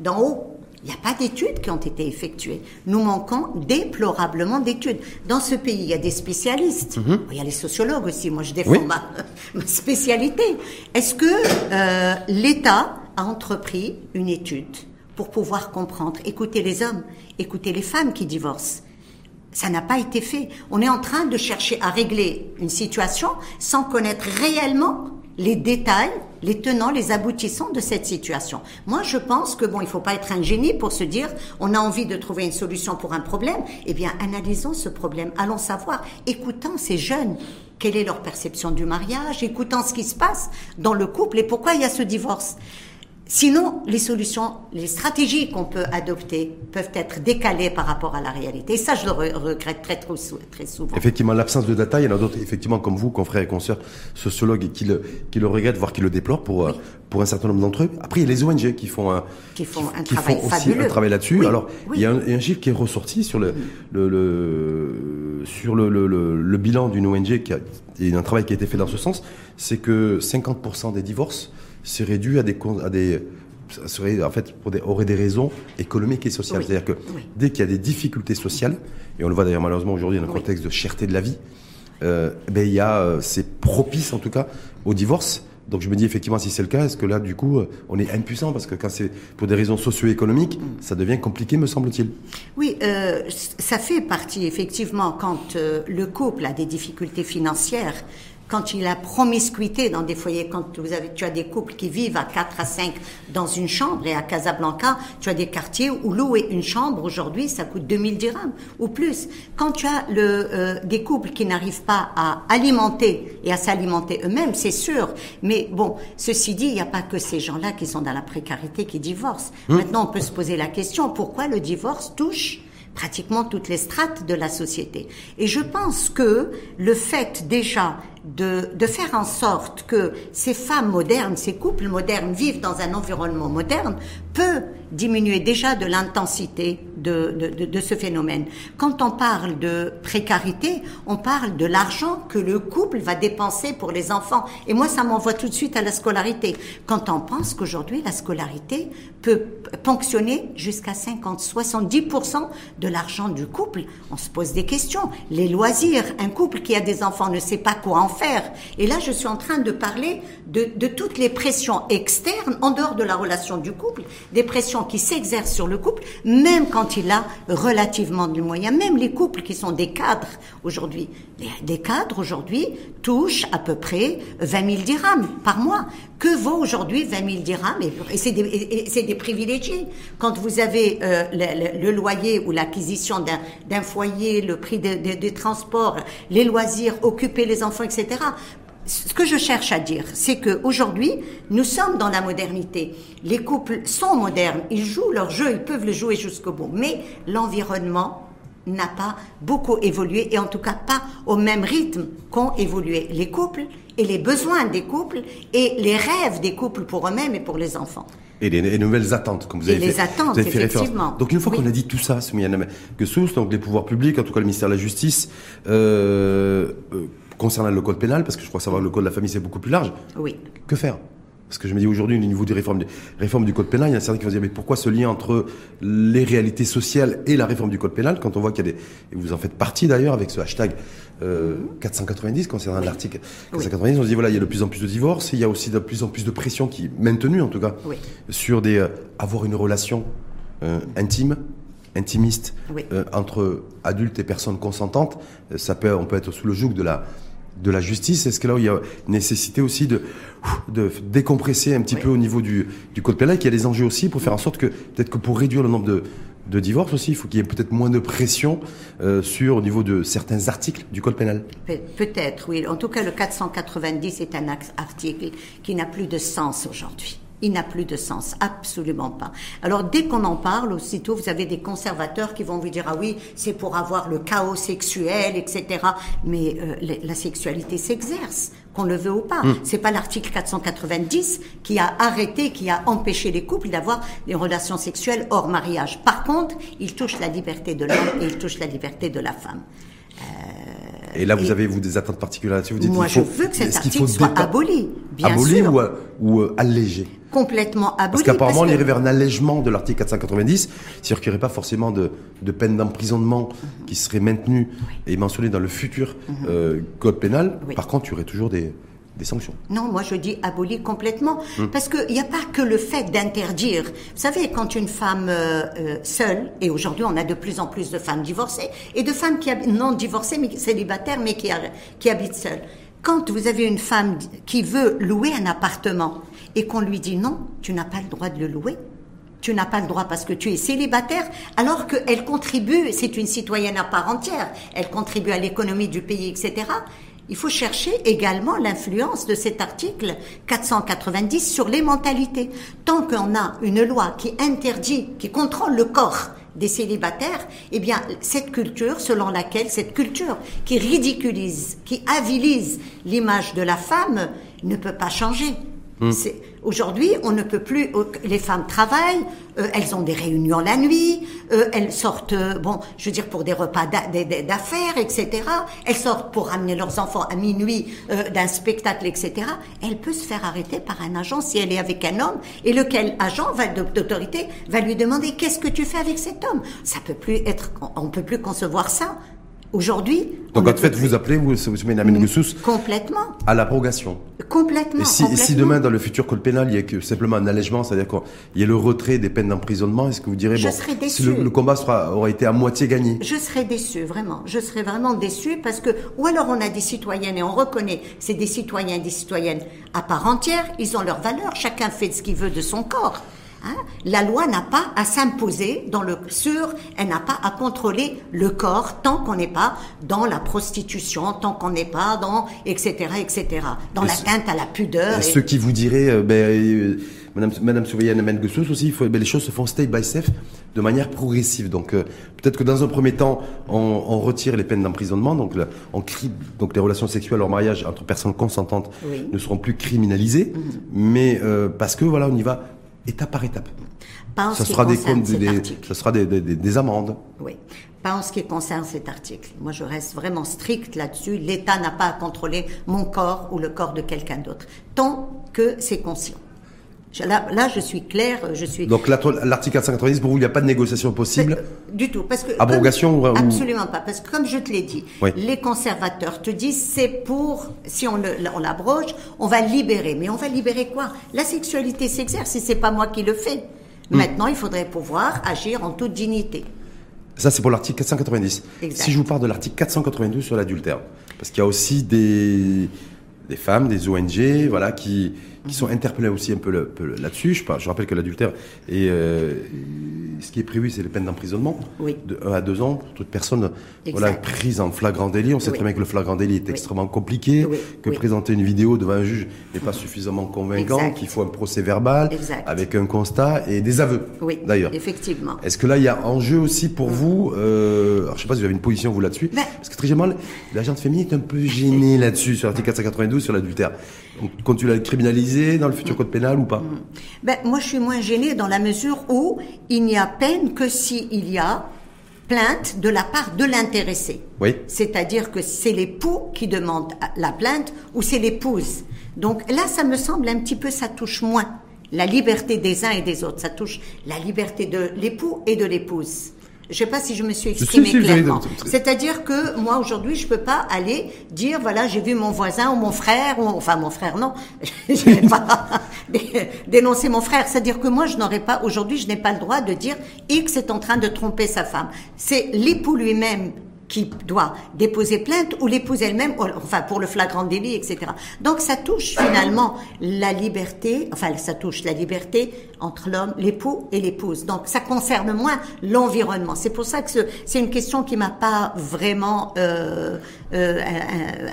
d'en haut. Il n'y a pas d'études qui ont été effectuées. Nous manquons déplorablement d'études. Dans ce pays, il y a des spécialistes. Mhm. Il y a les sociologues aussi. Moi, je défends ma, spécialité. Est-ce que euh, l'État a entrepris une étude pour pouvoir comprendre, écouter les hommes, écouter les femmes qui divorcent ça n'a pas été fait. On est en train de chercher à régler une situation sans connaître réellement les détails, les tenants, les aboutissants de cette situation. Moi, je pense que bon, il faut pas être un génie pour se dire, on a envie de trouver une solution pour un problème. Eh bien, analysons ce problème. Allons savoir, écoutons ces jeunes, quelle est leur perception du mariage, écoutons ce qui se passe dans le couple et pourquoi il y a ce divorce? Sinon, les solutions, les stratégies qu'on peut adopter peuvent être décalées par rapport à la réalité. Et ça, je le regrette très, très, souvent. Effectivement, l'absence de data, il y en a d'autres, effectivement, comme vous, confrères et consoeurs sociologues, qui le, qui le regrettent, voire qui le déplorent pour, euh, pour un certain nombre d'entre eux. Après, il y a les ONG qui font un, qui font un travail aussi un travail là-dessus. Alors, Il, y a un, chiffre qui est ressorti sur le, le, le, sur le, le, le bilan d'une ONG qui a, a un travail qui a été fait dans ce sens, c'est que 50% des divorces serait dû à des, à des serait en fait pour des, aurait des raisons économiques et sociales. C'est-à-dire que dès qu'il y a des difficultés sociales, et on le voit d'ailleurs malheureusement aujourd'hui dans le contexte de cherté de la vie, euh, ben il y a, euh, c'est propice en tout cas au divorce. Donc je me dis effectivement si c'est le cas, est-ce que là du coup euh, on est impuissant? Parce que quand c'est pour des raisons socio-économiques, mm. ça devient compliqué me semble-t-il. Oui, euh, ça fait partie effectivement quand euh, le couple a des difficultés financières quand il y a promiscuité dans des foyers, quand vous avez, tu as des couples qui vivent à 4 à 5 dans une chambre, et à Casablanca, tu as des quartiers où louer une chambre aujourd'hui, ça coûte 2000 dirhams ou plus. Quand tu as le, euh, des couples qui n'arrivent pas à alimenter et à s'alimenter eux-mêmes, c'est sûr. Mais bon, ceci dit, il n'y a pas que ces gens-là qui sont dans la précarité qui divorcent. Hum. Maintenant, on peut se poser la question, pourquoi le divorce touche pratiquement toutes les strates de la société? Et je pense que le fait déjà de, faire en sorte que ces femmes modernes, ces couples modernes vivent dans un environnement moderne peut diminuer déjà de l'intensité de, ce phénomène. Quand on parle de précarité, on parle de l'argent que le couple va dépenser pour les enfants. Et moi, ça m'envoie tout de suite à la scolarité. Quand on pense qu'aujourd'hui, la scolarité peut ponctionner jusqu'à 50, 70% de l'argent du couple, on se pose des questions. Les loisirs, un couple qui a des enfants ne sait pas quoi en faire. Et là, je suis en train de parler de, toutes les pressions externes en dehors de la relation du couple, des pressions qui s'exercent sur le couple, même quand il a relativement de moyens, même les couples qui sont des cadres aujourd'hui. Des cadres aujourd'hui touchent à peu près 20 000 dirhams par mois. Que vaut aujourd'hui 20 000 dirhams? Et, c'est des, des, privilégiés. Quand vous avez euh, le, loyer ou l'acquisition d'un foyer, le prix des transports, les loisirs, occuper les enfants, etc ce que je cherche à dire, c'est qu'aujourd'hui, nous sommes dans la modernité. Les couples sont modernes, ils jouent leur jeu, ils peuvent le jouer jusqu'au bout. Mais l'environnement n'a pas beaucoup évolué, et en tout cas pas au même rythme qu'ont évolué les couples, et les besoins des couples, et les rêves des couples pour eux-mêmes et pour les enfants. Et les, nouvelles attentes, comme vous avez, et les attentes, effectivement. Donc une fois qu'on a dit tout ça, que sous, donc les pouvoirs publics, en tout cas le ministère de la Justice, euh, euh concernant le code pénal, parce que je crois savoir que le code de la famille c'est beaucoup plus large. Oui. Que faire? Parce que je me dis aujourd'hui, au niveau des réformes, réformes du code pénal, il y a certains qui vont dire mais pourquoi ce lien entre les réalités sociales et la réforme du code pénal quand on voit qu'il y a des et vous en faites partie d'ailleurs avec ce hashtag 490 euh, concernant l'article 490, on se dit voilà il y a de plus en plus de divorces, il y a aussi de plus en plus de pression qui est maintenue en tout cas sur des euh, avoir une relation euh, intime intimiste entre adultes et personnes consentantes, ça peut, on peut être sous le joug de la, de la justice Est-ce que là, il y a nécessité aussi de, de décompresser un petit peu au niveau du, du code pénal, qu'il y a des enjeux aussi pour faire en sorte que, peut-être que pour réduire le nombre de, de divorces aussi, il faut qu'il y ait peut-être moins de pression euh, sur au niveau de certains articles du code pénal. peut-être, oui. En tout cas, le 490 est un article qui n'a plus de sens aujourd'hui il n'a plus de sens, absolument pas. Alors dès qu'on en parle, aussitôt vous avez des conservateurs qui vont vous dire ah oui, c'est pour avoir le chaos sexuel, etc. Mais euh, la sexualité s'exerce qu'on le veut ou pas. Mm. C'est pas l'article 490 qui a arrêté, qui a empêché les couples d'avoir des relations sexuelles hors mariage. Par contre, il touche la liberté de l'homme et il touche la liberté de la femme. Euh, et là, vous avez vous des attentes particulières là-dessus Moi, je veux que cet article soit aboli, bien aboli ou, euh, ou euh, allégé Complètement aboli. Parce qu'apparemment, il irait vers un allègement de l'article 490, c'est-à-dire qu'il n'y aurait pas forcément de, de peine d'emprisonnement qui serait maintenue et mentionnée dans le futur mhm. code pénal. Par contre, il y aurait toujours des, des sanctions. Non, moi je dis abolir complètement. Hmm. Parce qu'il n'y a pas que le fait d'interdire. Vous savez, quand une femme euh, euh, seule, et aujourd'hui on a de plus en plus de femmes divorcées, et de femmes qui non divorcées, mais célibataires, mais qui, qui habitent seules. Quand vous avez une femme qui veut louer un appartement et qu'on lui dit non, tu n'as pas le droit de le louer, tu n'as pas le droit parce que tu es célibataire, alors qu'elle contribue, c'est une citoyenne à part entière, elle contribue à l'économie du pays, etc. Il faut chercher également l'influence de cet article 490 sur les mentalités. Tant qu'on a une loi qui interdit, qui contrôle le corps des célibataires, eh bien, cette culture selon laquelle, cette culture qui ridiculise, qui avilise l'image de la femme ne peut pas changer. Hmm. Aujourd'hui, on ne peut plus. Euh, les femmes travaillent, euh, elles ont des réunions la nuit, euh, elles sortent, bon, je veux dire pour des repas d'affaires, etc. Elles sortent pour ramener leurs enfants à minuit d'un spectacle, etc. Elle peut se faire arrêter par un agent si elle est avec un homme, et lequel agent d'autorité va lui demander qu'est-ce que tu fais avec cet homme? Ça peut plus être, on peut plus concevoir ça. Aujourd'hui. Donc en fait, vous appelez, vous, vous mettez la Complètement. À l'abrogation. Complètement. Et si, demain, dans le futur code pénal, il y a que simplement un allègement, c'est-à-dire qu'il y a le retrait des peines d'emprisonnement, est-ce que vous direz, je bon, Le, combat sera, aura été à moitié gagné? Je serais déçu, vraiment. Je serais vraiment déçu parce que, ou alors on a des citoyennes et on reconnaît, c'est des citoyens et des citoyennes à part entière, ils ont leurs valeurs, chacun fait ce qu'il veut de son corps. Hein? La loi n'a pas à s'imposer dans le sur, elle n'a pas à contrôler le corps tant qu'on n'est pas dans la prostitution, tant qu'on n'est pas dans etc etc, dans l'atteinte à la pudeur. Et, Ce qui vous dirait, euh, ben, euh, Madame, Madame aussi, il faut, ben, les choses se font step by step, de manière progressive. Donc euh, peut-être que dans un premier temps, on, on retire les peines d'emprisonnement, donc on crie, donc les relations sexuelles hors mariage entre personnes consentantes ne seront plus criminalisées, mhm. mais parce que voilà, on y va étape par étape. Pas ça, sera des, ça sera des, des, des, amendes. Oui. Pas en ce qui concerne cet article. Moi, je reste vraiment strict là-dessus. L'État n'a pas à contrôler mon corps ou le corps de quelqu'un d'autre, tant que c'est conscient. Là, là, je suis claire, je suis. Donc l'article 490, pour vous, il n'y a pas de négociation possible Du tout, parce que abrogation ou... absolument pas, parce que comme je te l'ai dit, les conservateurs te disent c'est pour si on l'abroge, on va libérer, mais on va libérer quoi? La sexualité s'exerce et c'est pas moi qui le fais. Hmm. Maintenant, il faudrait pouvoir agir en toute dignité. Ça, c'est pour l'article 490. Si je vous parle de l'article 492 sur l'adultère, parce qu'il y a aussi des, des femmes, des ONG, voilà, qui, qui sont interpellés aussi un peu, là-dessus. Je, je, rappelle que l'adultère, et euh, ce qui est prévu, c'est les peines d'emprisonnement de 1 à 2 ans pour toute personne voilà, prise en flagrant délit. On sait très bien que le flagrant délit est extrêmement compliqué, que présenter une vidéo devant un juge n'est pas suffisamment convaincant, qu'il faut un procès verbal avec un constat et des aveux. D'ailleurs. Effectivement. Est-ce que là, il y a enjeu aussi pour vous euh, alors, Je sais pas si vous avez une position vous là-dessus, ben parce que très généralement, l'agent féminine est un peu gênée là-dessus sur l'article 492 sur l'adultère. Donc, tu l'as criminalisé dans le futur code pénal ou pas mm. ben, Moi, je suis moins gênée dans la mesure où il n'y a peine que s'il y a plainte de la part de l'intéressé. Oui. C'est-à-dire que c'est l'époux qui demande la plainte ou c'est l'épouse. Donc là, ça me semble un petit peu, ça touche moins la liberté des uns et des autres. Ça touche la liberté de l'époux et de l'épouse. Je sais pas si je me suis exprimée clairement. C'est-à-dire que moi aujourd'hui, je peux pas aller dire voilà, j'ai vu mon voisin ou mon frère ou enfin mon frère non, je vais pas dénoncer mon frère. C'est-à-dire que moi, je n'aurais pas aujourd'hui, je n'ai pas le droit de dire X est en train de tromper sa femme. C'est l'époux lui-même qui doit déposer plainte ou l'épouse elle-même, enfin pour le flagrant délit, etc. Donc ça touche finalement la liberté, enfin ça touche la liberté entre l'homme, l'époux et l'épouse. Donc ça concerne moins l'environnement. C'est pour ça que c'est une question qui m'a pas vraiment euh, euh,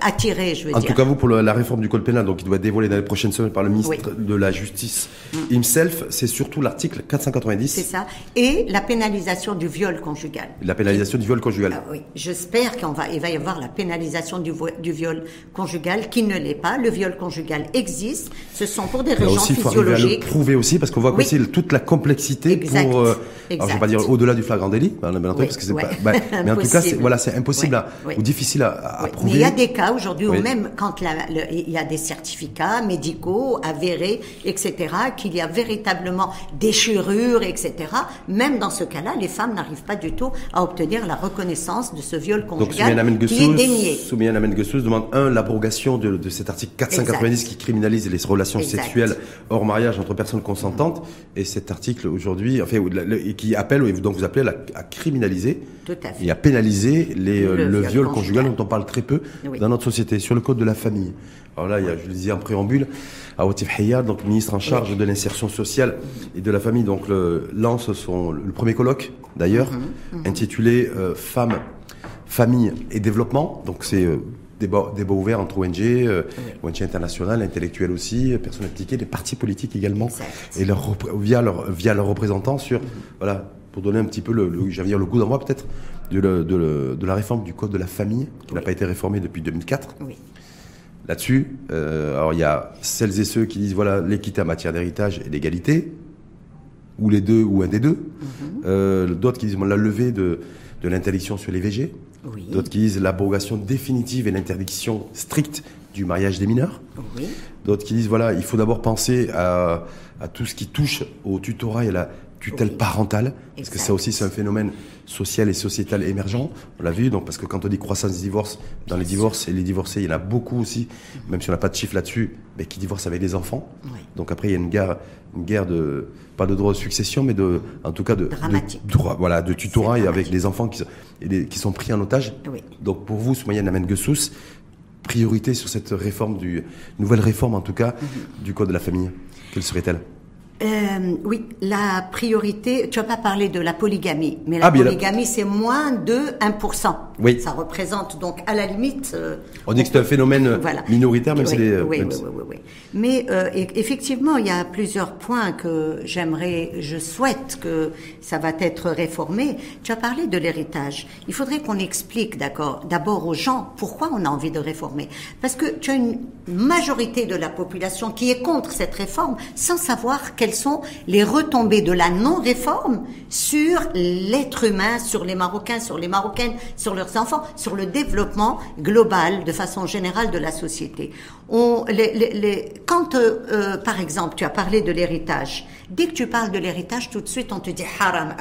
attiré, je veux en dire. En tout cas, vous, pour la réforme du code pénal, donc il doit être dévoilé dans les prochaines semaines par le ministre de la Justice mm. himself, c'est surtout l'article 490. C'est ça. Et la pénalisation du viol conjugal. La pénalisation du viol conjugal. Ah, oui. J'espère qu'il va, il va y avoir la pénalisation du, du viol conjugal qui ne l'est pas. Le viol conjugal existe. Ce sont pour des raisons aussi, physiologiques. Il faut le prouver aussi parce qu'on voit aussi toute la complexité pour. Euh, alors je vais pas dire au-delà du flagrant délit, parce que c'est pas. Bah, mais en tout cas, voilà, c'est impossible ou difficile à, prouver. Mais il y a des cas aujourd'hui où même quand il y a des certificats médicaux avérés, etc., qu'il y a véritablement déchirure, etc. Même dans ce cas-là, les femmes n'arrivent pas du tout à obtenir la reconnaissance de ce viol conjugal Donc, qui est dénié. Soumiane Amen demande un l'abrogation de, de, cet article 490 qui criminalise les relations sexuelles hors mariage entre personnes consentantes et cet article aujourd'hui, enfin, qui appelle, donc vous appelez à criminaliser et à pénaliser les, le, viol, conjugal, dont on parle très peu dans notre société, sur le code de la famille. Alors là, il y a, je le disais en préambule, Aoutif Hayad, donc ministre en charge de l'insertion sociale et de la famille, donc le, lance son, le premier colloque d'ailleurs, mhm, mhm. intitulé euh, Femmes, famille et développement. Donc c'est euh, débat, débat ouvert entre ONG, euh, ONG internationales, intellectuelles aussi, personnes impliquées, des partis politiques également, et leur, via, leur, via leurs représentants sur, mhm. voilà, pour donner un petit peu le, le, dire le goût d'envoi peut-être de, de, de, la réforme du code de la famille, qui n'a pas été réformé depuis 2004. Oui là-dessus. Euh, alors il y a celles et ceux qui disent voilà l'équité en matière d'héritage et d'égalité, ou les deux ou un des deux. Mhm. Euh, d'autres qui disent la levée de, de l'interdiction sur les VG. D'autres qui disent l'abrogation définitive et l'interdiction stricte du mariage des mineurs. D'autres qui disent voilà il faut d'abord penser à, à, tout ce qui touche au tutorat et à la tutelle parentale, parce que ça aussi c'est un phénomène social et sociétal émergent, on l'a vu, donc parce que quand on dit croissance des divorces, dans les divorces et les divorcés, il y en a beaucoup aussi, même si on n'a pas de chiffre là-dessus, mais qui divorcent avec des enfants. Donc après il y a une guerre, une guerre de pas de droit de succession, mais de, en tout cas de, droit, voilà, de tutorat et avec des enfants qui, qui sont pris en otage. Donc pour vous, Soumaïa Namen Gessous, priorité sur cette réforme du nouvelle réforme en tout cas mhm. du code de la famille, quelle serait-elle? Euh, oui, la priorité, tu n'as pas parlé de la polygamie, mais la ah, polygamie, c'est moins de 1%. Oui. Ça représente donc, à la limite... Euh, on dit que c'est un phénomène euh, minoritaire, même si c'est... Oui, oui, oui, oui, Mais effectivement, il y a plusieurs points que j'aimerais, je souhaite que ça va être réformé. Tu as parlé de l'héritage. Il faudrait qu'on explique, d'accord, d'abord aux gens pourquoi on a envie de réformer. Parce que tu as une majorité de la population qui est contre cette réforme sans savoir quelle sont les retombées de la non-réforme sur l'être humain, sur les Marocains, sur les Marocaines, sur leurs enfants, sur le développement global, de façon générale, de la société. On, les, les, quand, euh, euh, par exemple, tu as parlé de l'héritage, dès que tu parles de l'héritage, tout de suite, on te dit haram,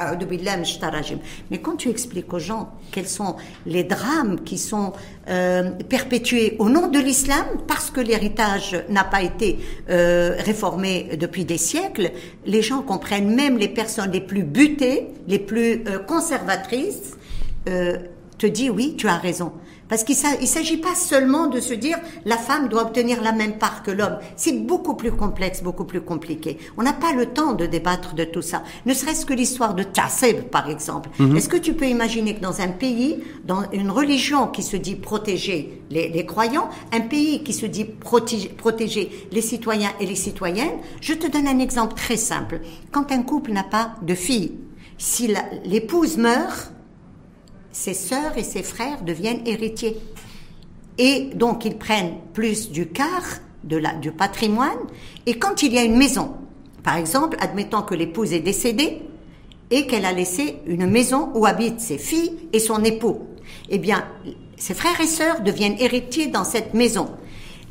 mais quand tu expliques aux gens quels sont les drames qui sont euh, perpétués au nom de l'islam, parce que l'héritage n'a pas été euh, réformé depuis des siècles, les gens comprennent, même les personnes les plus butées, les plus euh, conservatrices, te disent oui, tu as raison. Parce qu'il ne s'agit pas seulement de se dire la femme doit obtenir la même part que l'homme. C'est beaucoup plus complexe, beaucoup plus compliqué. On n'a pas le temps de débattre de tout ça. Ne serait-ce que l'histoire de Tasseb, par exemple. Mhm. Est-ce que tu peux imaginer que dans un pays, dans une religion qui se dit protéger les, croyants, un pays qui se dit protéger, protéger les citoyens et les citoyennes, je te donne un exemple très simple. Quand un couple n'a pas de fille, si l'épouse meurt, ses sœurs et ses frères deviennent héritiers. Et donc ils prennent plus du quart de la, du patrimoine. Et quand il y a une maison, par exemple, admettons que l'épouse est décédée et qu'elle a laissé une maison où habitent ses filles et son époux, eh bien, ses frères et sœurs deviennent héritiers dans cette maison.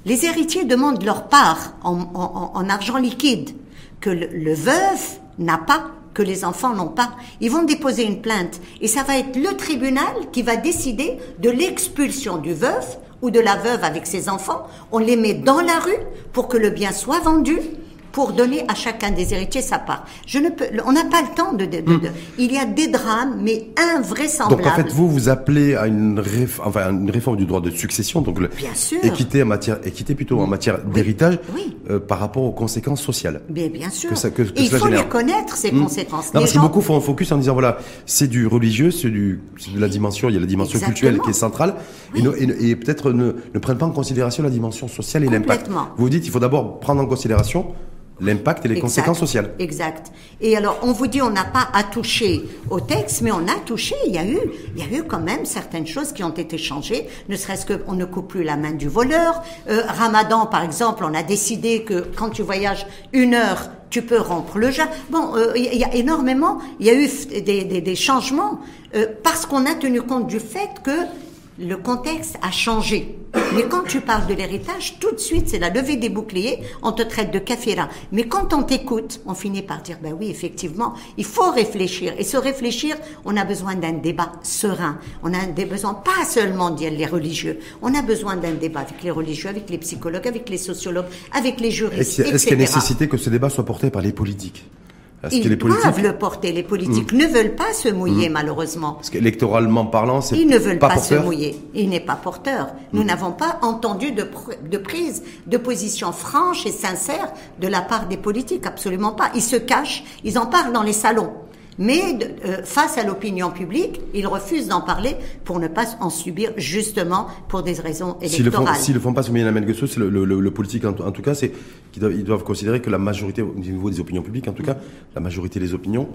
Les héritiers demandent leur part en, argent liquide que le veuf n'a pas que les enfants n'ont pas. Ils vont déposer une plainte et ça va être le tribunal qui va décider de l'expulsion du veuf ou de la veuve avec ses enfants. On les met dans la rue pour que le bien soit vendu pour donner à chacun des héritiers sa part. Je ne peux, on n'a pas le temps de, de, de- de- il y a des drames, mais invraisemblables. Donc en fait, vous vous appelez à une, réf- enfin, une réforme du droit de succession, donc le- Bien sûr. équité en matière, équité plutôt en matière d'héritage, Oui. euh, par rapport aux conséquences sociales. Bien, bien sûr. Que ça- que- que Et il faut génère. les connaître, ces Hmm. conséquences. Non, Les parce que beaucoup font un focus en disant voilà, c'est du religieux, c'est du, de la dimension, il y a la dimension Exactement. culturelle qui est centrale, et, peut-être ne, ne prennent pas en considération la dimension sociale et l'impact. Vous dites, il faut d'abord prendre en considération l'impact et les Exact, conséquences sociales. Exact. Et alors, on vous dit, on n'a pas à toucher au texte, mais on a touché. Il y a eu, il y a eu quand même certaines choses qui ont été changées. Ne serait-ce qu'on ne coupe plus la main du voleur. Euh, Ramadan, par exemple, on a décidé que quand tu voyages une heure, tu peux rompre le jeûne. Bon, euh, il y a énormément, il y a eu des, des- des changements euh, parce qu'on a tenu compte du fait que le contexte a changé. Mais quand tu parles de l'héritage, tout de suite, c'est la levée des boucliers, on te traite de kafira. Mais quand on t'écoute, on finit par dire, ben oui, effectivement, il faut réfléchir. Et se réfléchir, on a besoin d'un débat serein. On a des besoins, pas seulement dire les religieux. On a besoin d'un débat avec les religieux, avec les psychologues, avec les sociologues, avec les juristes, Est-ce qu'il y a- nécessité que ce débat soit porté par les politiques? Est-ce que Ils les politiques, doivent le porter. Les politiques ne veulent pas se mouiller, malheureusement. parce qu'électoralement parlant, c'est Ils ne veulent pas, se mouiller. Il n'est pas porteur. Nous n'avons pas entendu de, pr- de prise de position franche et sincère de la part des politiques. Absolument pas. Ils se cachent. Ils en parlent dans les salons. Mais euh, face à l'opinion publique, ils refusent d'en parler pour ne pas en subir justement pour des raisons électorales. s'ils le font pas sur Moyen Guesso, c'est le, le, le- le politique en, en tout cas, c'est qu'ils doivent, ils doivent considérer que la majorité au niveau des opinions publiques, en tout cas, la majorité des opinions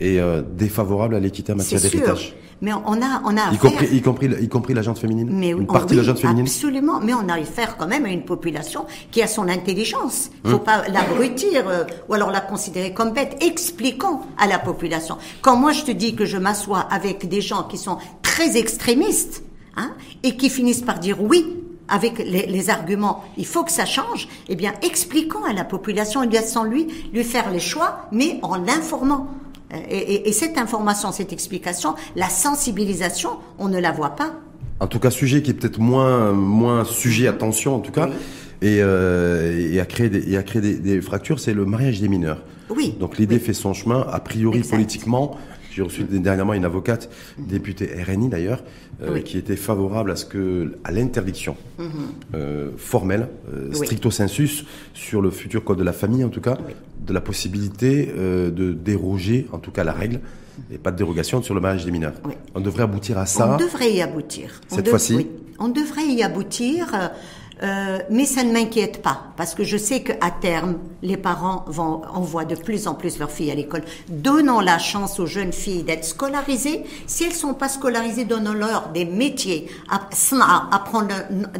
est euh, défavorable à l'équité en matière d'héritage. Mais on a, on a Y compris, y compris, y compris la gente féminine. Mais une oui, partie oui, de la gente féminine. Absolument, mais on a affaire quand même à une population qui a son intelligence. Il faut pas l'abrutir euh, ou alors la considérer comme bête. Expliquons à la population. Quand moi je te dis que je m'assois avec des gens qui sont très extrémistes hein, et qui finissent par dire oui avec les, les arguments, il faut que ça change, eh bien expliquons à la population et laissons lui lui faire les choix, mais en l'informant. Et, et- et cette information, cette explication, la sensibilisation, on ne la voit pas. En tout cas, sujet qui est peut-être moins, moins sujet à tension, en tout cas, et, euh, et à créer des, et à créer des, des fractures, c'est le mariage des mineurs. Oui. Donc l'idée Oui. fait son chemin, a priori Exact. politiquement. J'ai reçu dernièrement une avocate, députée RNI d'ailleurs, euh, Oui. qui était favorable à ce que, à l'interdiction euh, formelle, euh, Mhm. Oui. stricto sensus, sur le futur code de la famille en tout cas, de la possibilité de déroger, en tout cas la règle, et pas de dérogation sur le mariage des mineurs. On devrait aboutir à ça. On devrait y aboutir. Cette fois-ci. On devrait y aboutir, euh, mais ça ne m'inquiète pas, parce que je sais qu'à terme, les parents vont envoient de plus en plus leurs filles à l'école. Donnons la chance aux jeunes filles d'être scolarisées. Si elles sont pas scolarisées, donnons-leur des métiers.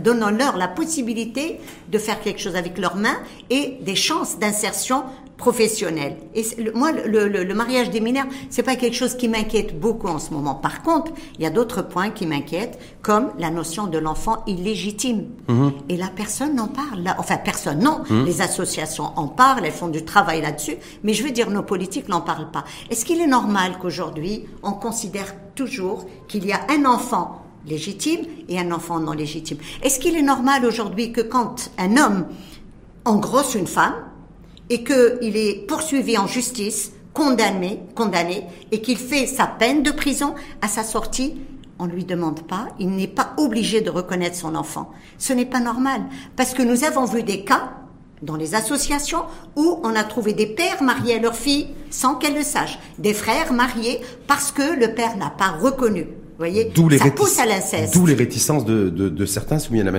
Donnons-leur la possibilité de faire quelque chose avec leurs mains et des chances d'insertion professionnelle. Et le- moi, le, le- le mariage des mineurs, c'est pas quelque chose qui m'inquiète beaucoup en ce moment. Par contre, il y a d'autres points qui m'inquiètent, comme la notion de l'enfant illégitime. Et la personne n'en parle. Là. Enfin, personne, non. Les associations en parlent, elles font du travail là-dessus. Mais je veux dire, nos politiques n'en parlent pas. Est-ce qu'il est normal qu'aujourd'hui, on considère toujours qu'il y a un enfant légitime et un enfant non légitime? Est-ce qu'il est normal aujourd'hui que quand un homme engrosse une femme, et qu'il est poursuivi en justice, condamné, condamné, et qu'il fait sa peine de prison, à sa sortie, on ne lui demande pas, il n'est pas obligé de reconnaître son enfant. Ce n'est pas normal, parce que nous avons vu des cas dans les associations où on a trouvé des pères mariés à leurs filles sans qu'elles le sachent, des frères mariés parce que le père n'a pas reconnu. Voyez, D'où les, ça rétic- pousse à l'inceste. d'où les réticences de, de, de certains soumis à la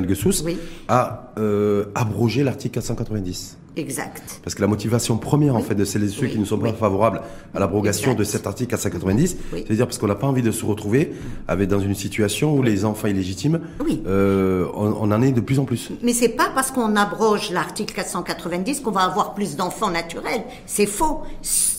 Oui. à euh, abroger l'article 490. Exact. Parce que la motivation première, en fait, de celles et ceux Oui. qui ne sont pas favorables à l'abrogation de cet article 490, Oui. c'est-à-dire parce qu'on n'a pas envie de se retrouver avec dans une situation où les enfants illégitimes, euh, on, on en est de plus en plus. Mais c'est pas parce qu'on abroge l'article 490 qu'on va avoir plus d'enfants naturels. C'est faux.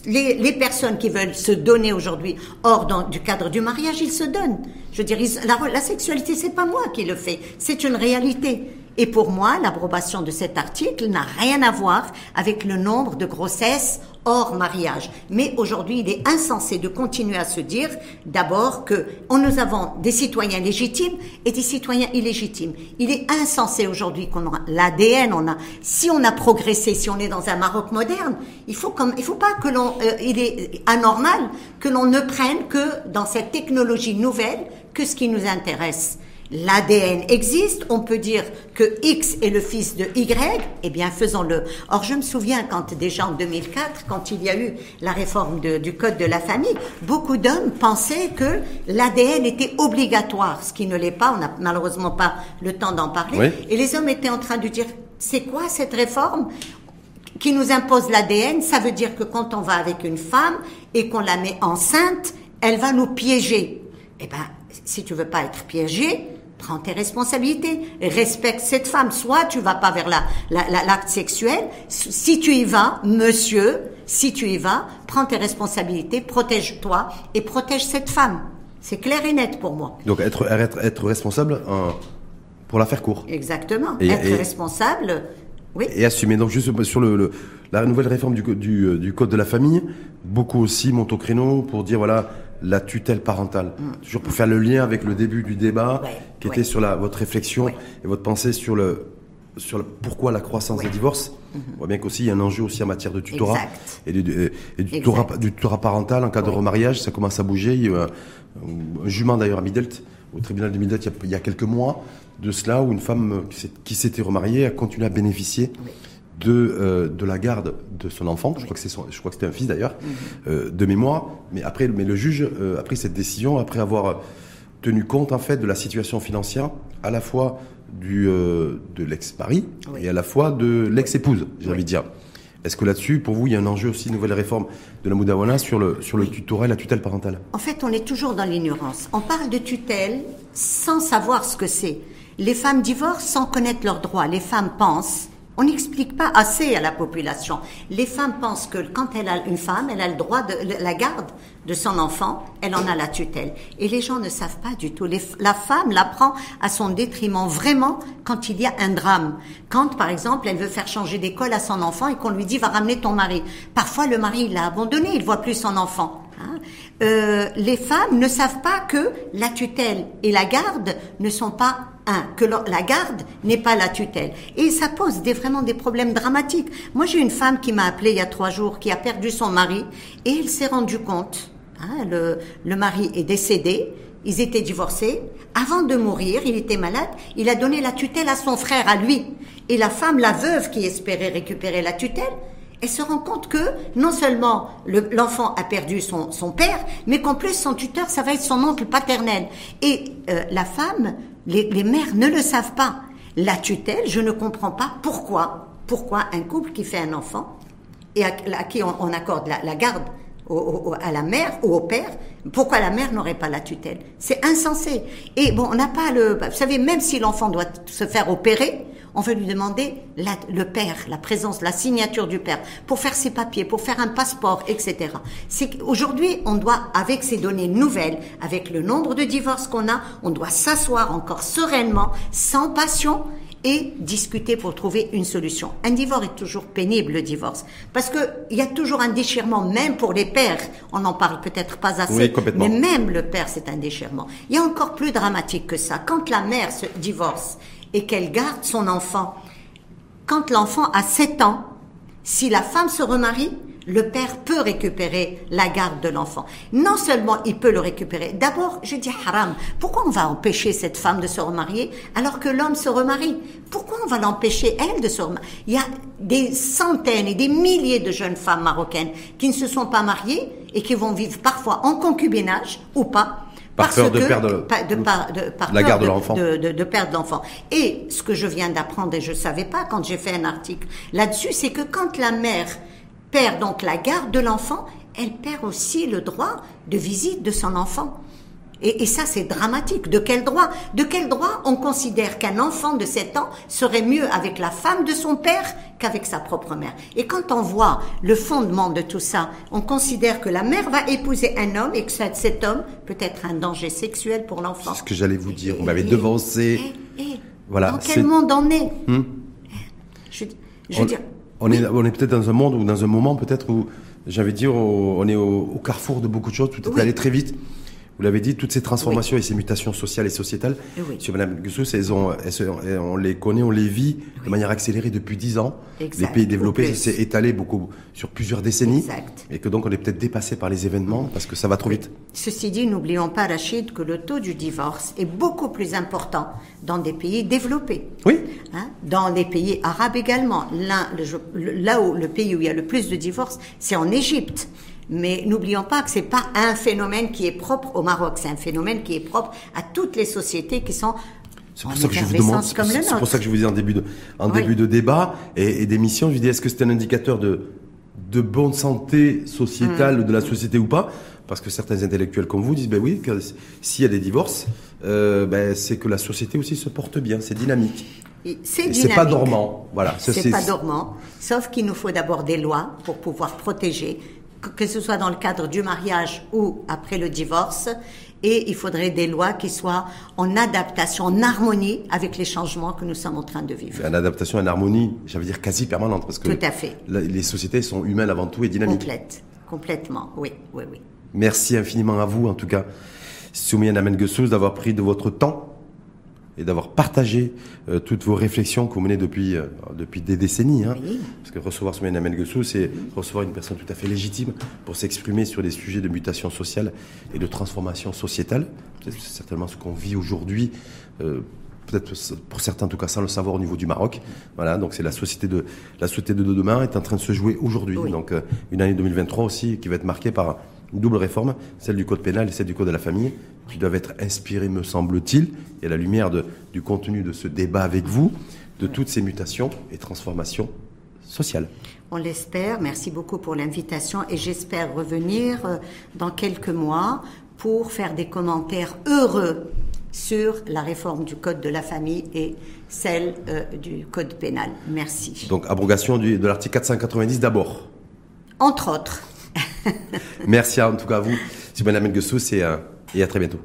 Les, personnes qui veulent se donner aujourd'hui hors du cadre du mariage, ils se donnent. Je ils- la, la sexualité, c'est pas moi qui le fais. C'est une réalité. Et pour moi, l'approbation de cet article n'a rien à voir avec le nombre de grossesses hors mariage. Mais aujourd'hui, il est insensé de continuer à se dire d'abord que nous avons des citoyens légitimes et des citoyens illégitimes. Il est insensé aujourd'hui qu'on a l'ADN, on a si on a progressé, si on est dans un Maroc moderne, il faut comme il faut pas que l'on euh, il est anormal que l'on ne prenne que dans cette technologie nouvelle que ce qui nous intéresse. L'ADN existe, on peut dire que X est le fils de Y, eh bien faisons-le. Or je me souviens quand déjà en 2004, quand il y a eu la réforme du code de la famille, beaucoup d'hommes pensaient que l'ADN était obligatoire, ce qui ne l'est pas, on n'a malheureusement pas le temps d'en parler. Et les hommes étaient en train de dire, c'est quoi cette réforme qui nous impose l'ADN Ça veut dire que quand on va avec une femme et qu'on la met enceinte, elle va nous piéger. Eh ben, si tu veux pas être piégé, prends tes responsabilités, respecte cette femme. Soit tu vas pas vers la, l'acte sexuel. Si tu y vas, monsieur, si tu y vas, prends tes responsabilités, protège-toi et protège cette femme. C'est clair et net pour moi. Donc être, être, être responsable pour la faire court. Exactement. être responsable. Oui. Et assumer. Donc juste sur le, la nouvelle réforme du, du, du code de la famille, beaucoup aussi montent au créneau pour dire voilà la tutelle parentale. Mm. Toujours pour faire le lien avec le début du débat, qui était sur la, votre réflexion et votre pensée sur le, sur le, pourquoi la croissance des divorces. Mm-hmm. On voit bien qu'aussi il y a un enjeu aussi en matière de tutorat et, du, tutorat, parental en cas de remariage, ça commence à bouger. Il y a un, jument d'ailleurs à Midelt, au tribunal de Midelt, il y, a, quelques mois de cela, où une femme qui s'était remariée a continué à bénéficier de, euh, de la garde de son enfant. Je crois que c'est je crois que c'était un fils d'ailleurs, mhm. euh, de mémoire. Mais après, mais le juge euh, a pris cette décision après avoir tenu compte en fait de la situation financière à la fois du de l'ex-mari et à la fois de l'ex-épouse, j'ai envie de dire. Est-ce que là-dessus, pour vous, il y a un enjeu aussi, une nouvelle réforme de la Moudawana sur le, sur le tutorat et la tutelle parentale? En fait, on est toujours dans l'ignorance. On parle de tutelle sans savoir ce que c'est. Les femmes divorcent sans connaître leurs droits. Les femmes pensent on n'explique pas assez à la population. Les femmes pensent que quand elle a une femme, elle a le droit de la garde de son enfant, elle en a la tutelle. Et les gens ne savent pas du tout. la femme l'apprend à son détriment vraiment quand il y a un drame. Quand, par exemple, elle veut faire changer d'école à son enfant et qu'on lui dit va ramener ton mari. Parfois, le mari l'a abandonné, il voit plus son enfant. Hein. Euh, les femmes ne savent pas que la tutelle et la garde ne sont pas que la garde n'est pas la tutelle. Et ça pose des, vraiment des problèmes dramatiques. Moi, j'ai une femme qui m'a appelé il y a trois jours, qui a perdu son mari, et elle s'est rendue compte, hein, le, le mari est décédé, ils étaient divorcés. Avant de mourir, il était malade, il a donné la tutelle à son frère, à lui. Et la femme, la veuve qui espérait récupérer la tutelle, elle se rend compte que non seulement l'enfant a perdu son, son père, mais qu'en plus son tuteur, ça va être son oncle paternel. Et euh, la femme, les, mères ne le savent pas. La tutelle, je ne comprends pas pourquoi. Pourquoi un couple qui fait un enfant et à, qui on, accorde la, la garde à la mère ou au père, pourquoi la mère n'aurait pas la tutelle? C'est insensé. Et bon, on n'a pas le... Vous savez, même si l'enfant doit se faire opérer, on veut lui demander le père, la présence, la signature du père, pour faire ses papiers, pour faire un passeport, etc. C'est qu'aujourd'hui, on doit, avec ces données nouvelles, avec le nombre de divorces qu'on a, on doit s'asseoir encore sereinement, sans passion, et discuter pour trouver une solution. Un divorce est toujours pénible, le divorce, parce que il y a toujours un déchirement, même pour les pères. On n'en parle peut-être pas assez, mais même le père, c'est un déchirement. Il y a encore plus dramatique que ça. Quand la mère se divorce et qu'elle garde son enfant. Quand l'enfant a 7 ans, si la femme se remarie, le père peut récupérer la garde de l'enfant. Non seulement il peut le récupérer, d'abord, je dis haram, pourquoi on va empêcher cette femme de se remarier alors que l'homme se remarie? Pourquoi on va l'empêcher, elle, de se remarier Il y a des centaines et des milliers de jeunes femmes marocaines qui ne se sont pas mariées et qui vont vivre parfois en concubinage ou pas, par peur de perdre la garde de l'enfant. De, perdre l'enfant. Et ce que je viens d'apprendre, et je ne savais pas quand j'ai fait un article là-dessus, c'est que quand la mère perd donc la garde de l'enfant, elle perd aussi le droit de visite de son enfant. Et, ça, c'est dramatique. De quel droit De quel droit on considère qu'un enfant de 7 ans serait mieux avec la femme de son père qu'avec sa propre mère? Et quand on voit le fondement de tout ça, on considère que la mère va épouser un homme et que cet homme peut être un danger sexuel pour l'enfant. C'est ce que j'allais vous dire. Vous m'avez devancé. Voilà. Dans quel monde on est? Hmm? Je, je veux on, dire, on est, on est peut-être dans un monde ou dans un moment peut-être où, j'avais dire, on est au, au carrefour de beaucoup de choses, tout est Oui. allé très vite. Vous l'avez dit, toutes ces transformations et ces mutations sociales et sociétales, Oui. sur Madame Gussous, elles ont, elles on les connaît, on les vit de manière accélérée depuis dix ans. Exact, les pays développés, c'est étalé beaucoup sur plusieurs décennies. Exact. Et que donc on est peut-être dépassé par les événements parce que ça va trop vite. Ceci dit, n'oublions pas, Rachid, que le taux du divorce est beaucoup plus important dans des pays développés. Oui. Hein, dans les pays arabes également. Le- là où le pays où il y a le plus de divorces, c'est en Égypte. Mais n'oublions pas que c'est pas un phénomène qui est propre au Maroc, c'est un phénomène qui est propre à toutes les sociétés qui sont C'est en pour ça que je vous demande, effervescence c'est comme pour, c'est ça que je vous dis en début de, en Oui. début de débat et, et d'émission, je vous dis est-ce que c'est un indicateur de, de bonne santé sociétale Mm. de la société ou pas? Parce que certains intellectuels comme vous disent ben oui, s'il y a des divorces, euh, ben, c'est que la société aussi se porte bien, c'est dynamique. C'est Et c'est pas dynamique. dormant, voilà. C'est pas dormant, sauf qu'il nous faut d'abord des lois pour pouvoir protéger, que, ce soit dans le cadre du mariage ou après le divorce. Et il faudrait des lois qui soient en adaptation, en harmonie avec les changements que nous sommes en train de vivre. Une adaptation, une harmonie, j'allais dire quasi permanente, parce que Tout à fait. les sociétés sont humaines avant tout et dynamiques. Complète, complètement, oui, oui, oui. Merci infiniment à vous, en tout cas, Soumiane Amen Guessous, d'avoir pris de votre temps et d'avoir partagé euh, toutes vos réflexions que vous menez depuis, euh, depuis des décennies. hein. Oui. Parce que recevoir Soumiane Amen Guessous, c'est recevoir une personne tout à fait légitime pour s'exprimer sur des sujets de mutation sociale et de transformation sociétale. C'est certainement ce qu'on vit aujourd'hui. euh, Peut-être pour certains, en tout cas, sans le savoir au niveau du Maroc. Voilà, donc c'est la société de la société de demain est en train de se jouer aujourd'hui. Oui. Donc euh, une année 2023 aussi qui va être marquée par une double réforme, celle du code pénal et celle du code de la famille, qui doivent être inspirées, me semble-t-il, et à la lumière de- du contenu de ce débat avec vous, de toutes ces mutations et transformations sociales. On l'espère. Merci beaucoup pour l'invitation et j'espère revenir euh, dans quelques mois pour faire des commentaires heureux sur la réforme du code de la famille et celle euh, du code pénal. Merci. Donc abrogation du- de l'article 490 d'abord. Entre autres. Merci en tout cas à vous, Simone Amel euh, et à très bientôt.